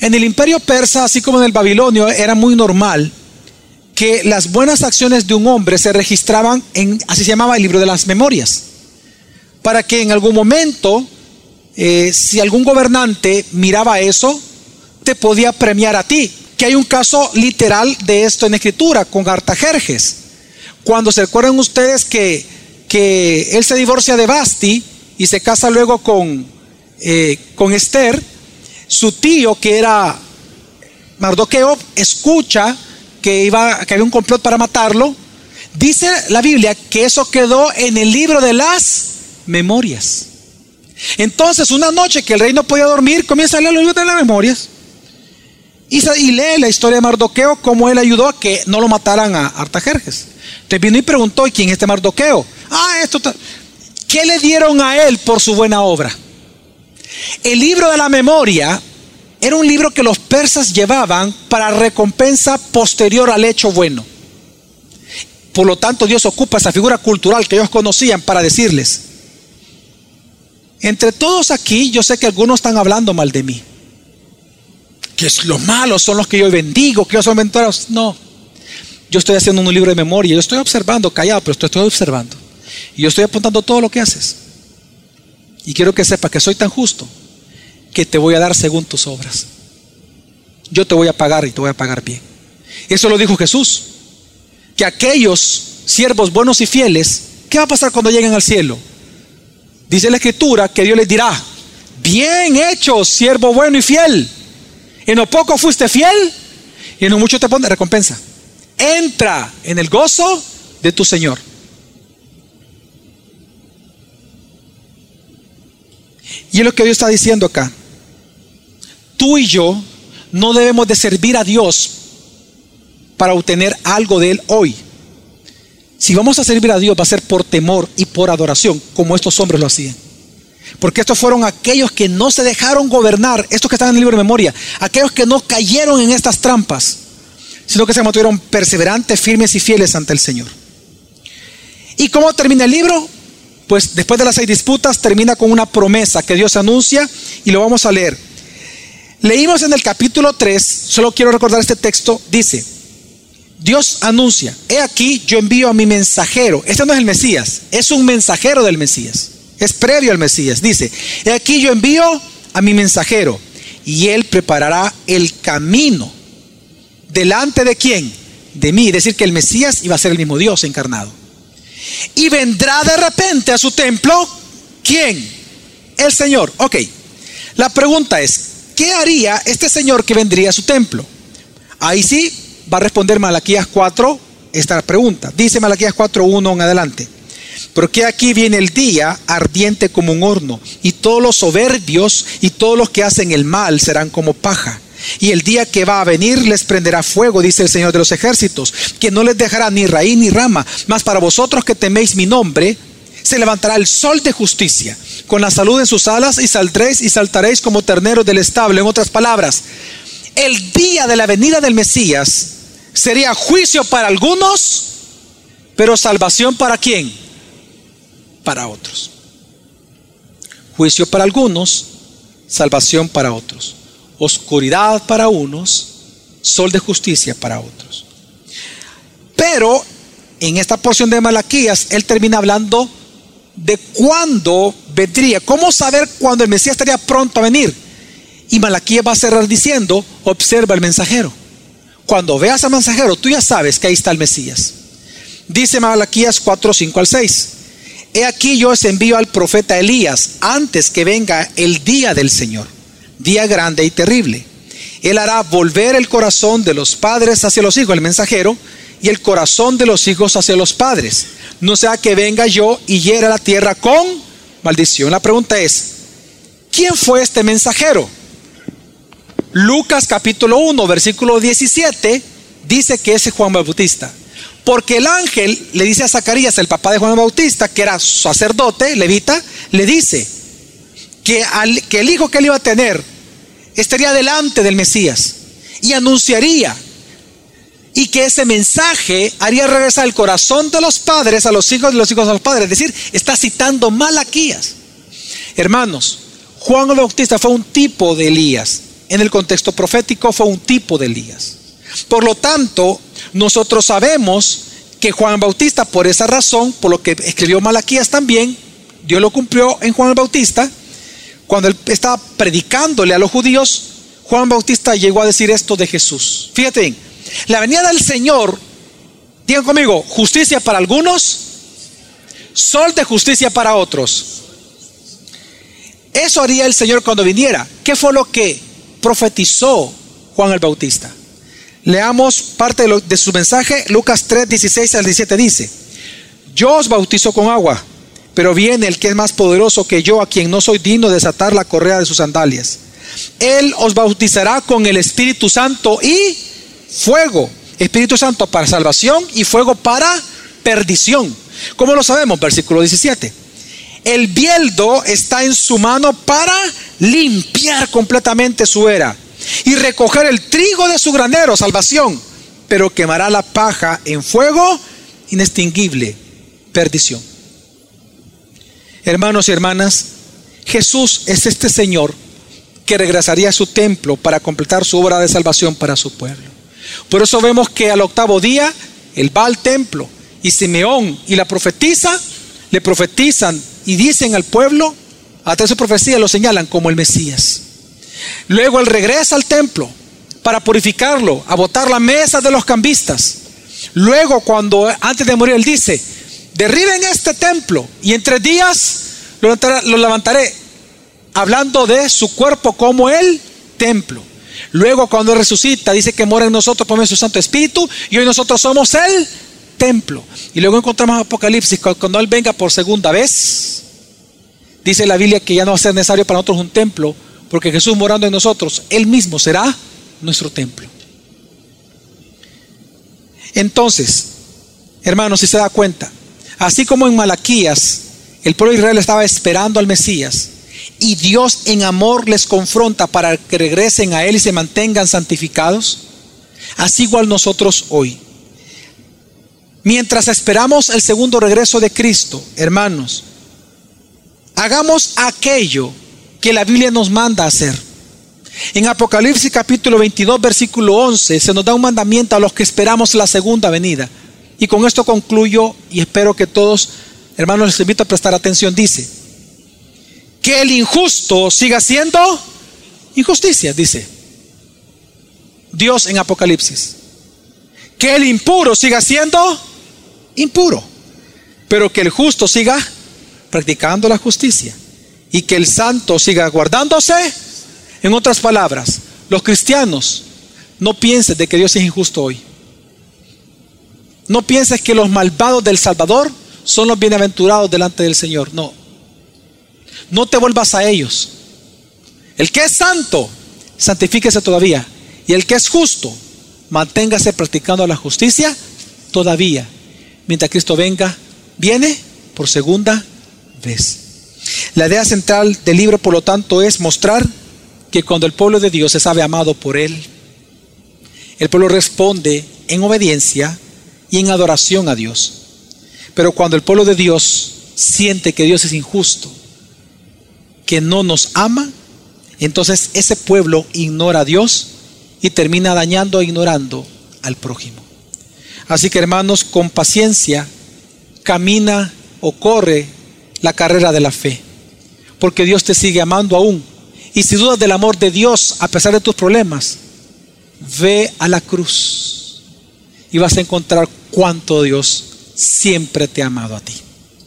En el imperio persa, así como en el babilonio, era muy normal que las buenas acciones de un hombre se registraban en, así se llamaba el libro de las memorias para que en algún momento, eh, si algún gobernante miraba eso, te podía premiar a ti. Que hay un caso literal de esto en escritura con Artajerjes. Cuando se acuerdan ustedes que, que él se divorcia de Basti y se casa luego con, eh, con Esther, su tío que era Mardoqueo escucha que, iba, que había un complot para matarlo. Dice la Biblia que eso quedó en el libro de las memorias. Entonces, una noche que el rey no podía dormir, comienza a leer los libros de las memorias. Y, lee la historia de Mardoqueo, cómo él ayudó a que no lo mataran a Artajerjes. Entonces vino y preguntó, ¿y quién es este Mardoqueo? Ah, esto. ¿Qué le dieron a él por su buena obra? El libro de la memoria era un libro que los persas llevaban para recompensa posterior al hecho bueno. Por lo tanto, Dios ocupa esa figura cultural que ellos conocían para decirles, Entre todos aquí, yo sé que algunos están hablando mal de mí. Que los malos son los que yo bendigo, que ellos son mentores. No. Yo estoy haciendo un libro de memoria, yo estoy observando, callado, pero estoy, estoy observando. Y yo estoy apuntando todo lo que haces. Y quiero que sepas que soy tan justo que te voy a dar según tus obras. Yo te voy a pagar y te voy a pagar bien. Eso lo dijo Jesús. Que aquellos siervos buenos y fieles, ¿qué va a pasar cuando lleguen al cielo? Dice la escritura que Dios les dirá, bien hecho, siervo bueno y fiel. En lo poco fuiste fiel y en lo mucho te pone recompensa. Entra en el gozo de tu Señor. Y es lo que Dios está diciendo acá. Tú y yo no debemos de servir a Dios para obtener algo de Él hoy. Si vamos a servir a Dios va a ser por temor y por adoración, como estos hombres lo hacían. Porque estos fueron aquellos que no se dejaron gobernar, estos que están en el libro de memoria, aquellos que no cayeron en estas trampas, sino que se mantuvieron perseverantes, firmes y fieles ante el Señor. ¿Y cómo termina el libro? Pues después de las seis disputas termina con una promesa que Dios anuncia y lo vamos a leer. Leímos en el capítulo 3, solo quiero recordar este texto, dice, Dios anuncia, he aquí yo envío a mi mensajero. Este no es el Mesías, es un mensajero del Mesías. Es previo al Mesías. Dice, he aquí yo envío a mi mensajero y él preparará el camino. ¿Delante de quién? De mí. Es decir, que el Mesías iba a ser el mismo Dios encarnado. Y vendrá de repente a su templo, ¿quién? El Señor. Ok. La pregunta es, ¿qué haría este Señor que vendría a su templo? Ahí sí, va a responder Malaquías 4 esta pregunta. Dice Malaquías 4.1 en adelante. Porque aquí viene el día ardiente como un horno, y todos los soberbios y todos los que hacen el mal serán como paja. Y el día que va a venir les prenderá fuego, dice el Señor de los ejércitos, que no les dejará ni raíz ni rama. Mas para vosotros que teméis mi nombre, se levantará el sol de justicia, con la salud en sus alas, y saldréis y saltaréis como terneros del establo. En otras palabras, el día de la venida del Mesías sería juicio para algunos, pero salvación para quién? Para otros. Juicio para algunos, salvación para otros. Oscuridad para unos, sol de justicia para otros. Pero en esta porción de Malaquías, él termina hablando de cuándo vendría, cómo saber cuándo el Mesías estaría pronto a venir. Y Malaquías va a cerrar diciendo, observa el mensajero. Cuando veas al mensajero, tú ya sabes que ahí está el Mesías. Dice Malaquías 4, 5 al 6. He aquí yo os envío al profeta Elías antes que venga el día del Señor, día grande y terrible. Él hará volver el corazón de los padres hacia los hijos, el mensajero, y el corazón de los hijos hacia los padres. No sea que venga yo y hiera la tierra con maldición. La pregunta es, ¿quién fue este mensajero? Lucas capítulo 1, versículo 17, dice que es Juan Bautista. Porque el ángel le dice a Zacarías, el papá de Juan Bautista, que era sacerdote, levita, le dice que el hijo que él iba a tener estaría delante del Mesías y anunciaría y que ese mensaje haría regresar el corazón de los padres a los hijos de los hijos de los padres. Es decir, está citando Malaquías. Hermanos, Juan Bautista fue un tipo de Elías en el contexto profético fue un tipo de Elías. Por lo tanto, nosotros sabemos que Juan Bautista, por esa razón, por lo que escribió Malaquías también, Dios lo cumplió en Juan Bautista, cuando él estaba predicándole a los judíos, Juan Bautista llegó a decir esto de Jesús. Fíjate la venida del Señor, digan conmigo, justicia para algunos, sol de justicia para otros. Eso haría el Señor cuando viniera. ¿Qué fue lo que profetizó Juan el Bautista. Leamos parte de, su mensaje, Lucas 3, 16 al 17 dice, yo os bautizo con agua, pero viene el que es más poderoso que yo, a quien no soy digno de desatar la correa de sus sandalias. Él os bautizará con el Espíritu Santo y fuego. Espíritu Santo para salvación y fuego para perdición. ¿Cómo lo sabemos? Versículo 17. El bieldo está en su mano para limpiar completamente su era y recoger el trigo de su granero, salvación, pero quemará la paja en fuego inextinguible, perdición. Hermanos y hermanas, Jesús es este Señor que regresaría a su templo para completar su obra de salvación para su pueblo. Por eso vemos que al octavo día Él va al templo y Simeón y la profetiza le profetizan y dicen al pueblo, hasta su profecía lo señalan como el Mesías. Luego Él regresa al templo para purificarlo, a botar la mesa de los cambistas. Luego, cuando antes de morir, Él dice, derriben este templo y en tres días lo levantaré, hablando de su cuerpo como el templo. Luego cuando resucita dice que mora en nosotros por medio de su Santo Espíritu y hoy nosotros somos el templo. Y luego encontramos Apocalipsis cuando Él venga por segunda vez. Dice la Biblia que ya no va a ser necesario para nosotros un templo porque Jesús morando en nosotros, Él mismo será nuestro templo. Entonces, hermanos, si se da cuenta, así como en Malaquías el pueblo de Israel estaba esperando al Mesías y Dios en amor les confronta para que regresen a Él y se mantengan santificados, así igual nosotros hoy. Mientras esperamos el segundo regreso de Cristo, hermanos, hagamos aquello que la Biblia nos manda hacer. En Apocalipsis capítulo 22, versículo 11, se nos da un mandamiento a los que esperamos la segunda venida. Y con esto concluyo y espero que todos Hermanos, les invito a prestar atención. Dice, que el injusto siga siendo injusticia, dice Dios en Apocalipsis. Que el impuro siga siendo impuro, pero que el justo siga practicando la justicia y que el santo siga guardándose. En otras palabras, los cristianos no piensen de que Dios es injusto hoy. No pienses que los malvados del Salvador son los bienaventurados delante del Señor. No. No te vuelvas a ellos. El que es santo, santifíquese todavía. Y el que es justo, manténgase practicando la justicia todavía. Mientras Cristo venga, viene por segunda vez. La idea central del libro, por lo tanto, es mostrar que cuando el pueblo de Dios se sabe amado por Él, el pueblo responde en obediencia y en adoración a Dios. Pero cuando el pueblo de Dios siente que Dios es injusto, que no nos ama, entonces ese pueblo ignora a Dios y termina dañando e ignorando al prójimo. Así que hermanos, con paciencia camina o corre la carrera de la fe, porque Dios te sigue amando aún. Y si dudas del amor de Dios a pesar de tus problemas, ve a la cruz y vas a encontrar cuánto Dios siempre te ha amado a ti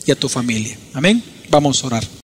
y a tu familia. Amén. Vamos a orar.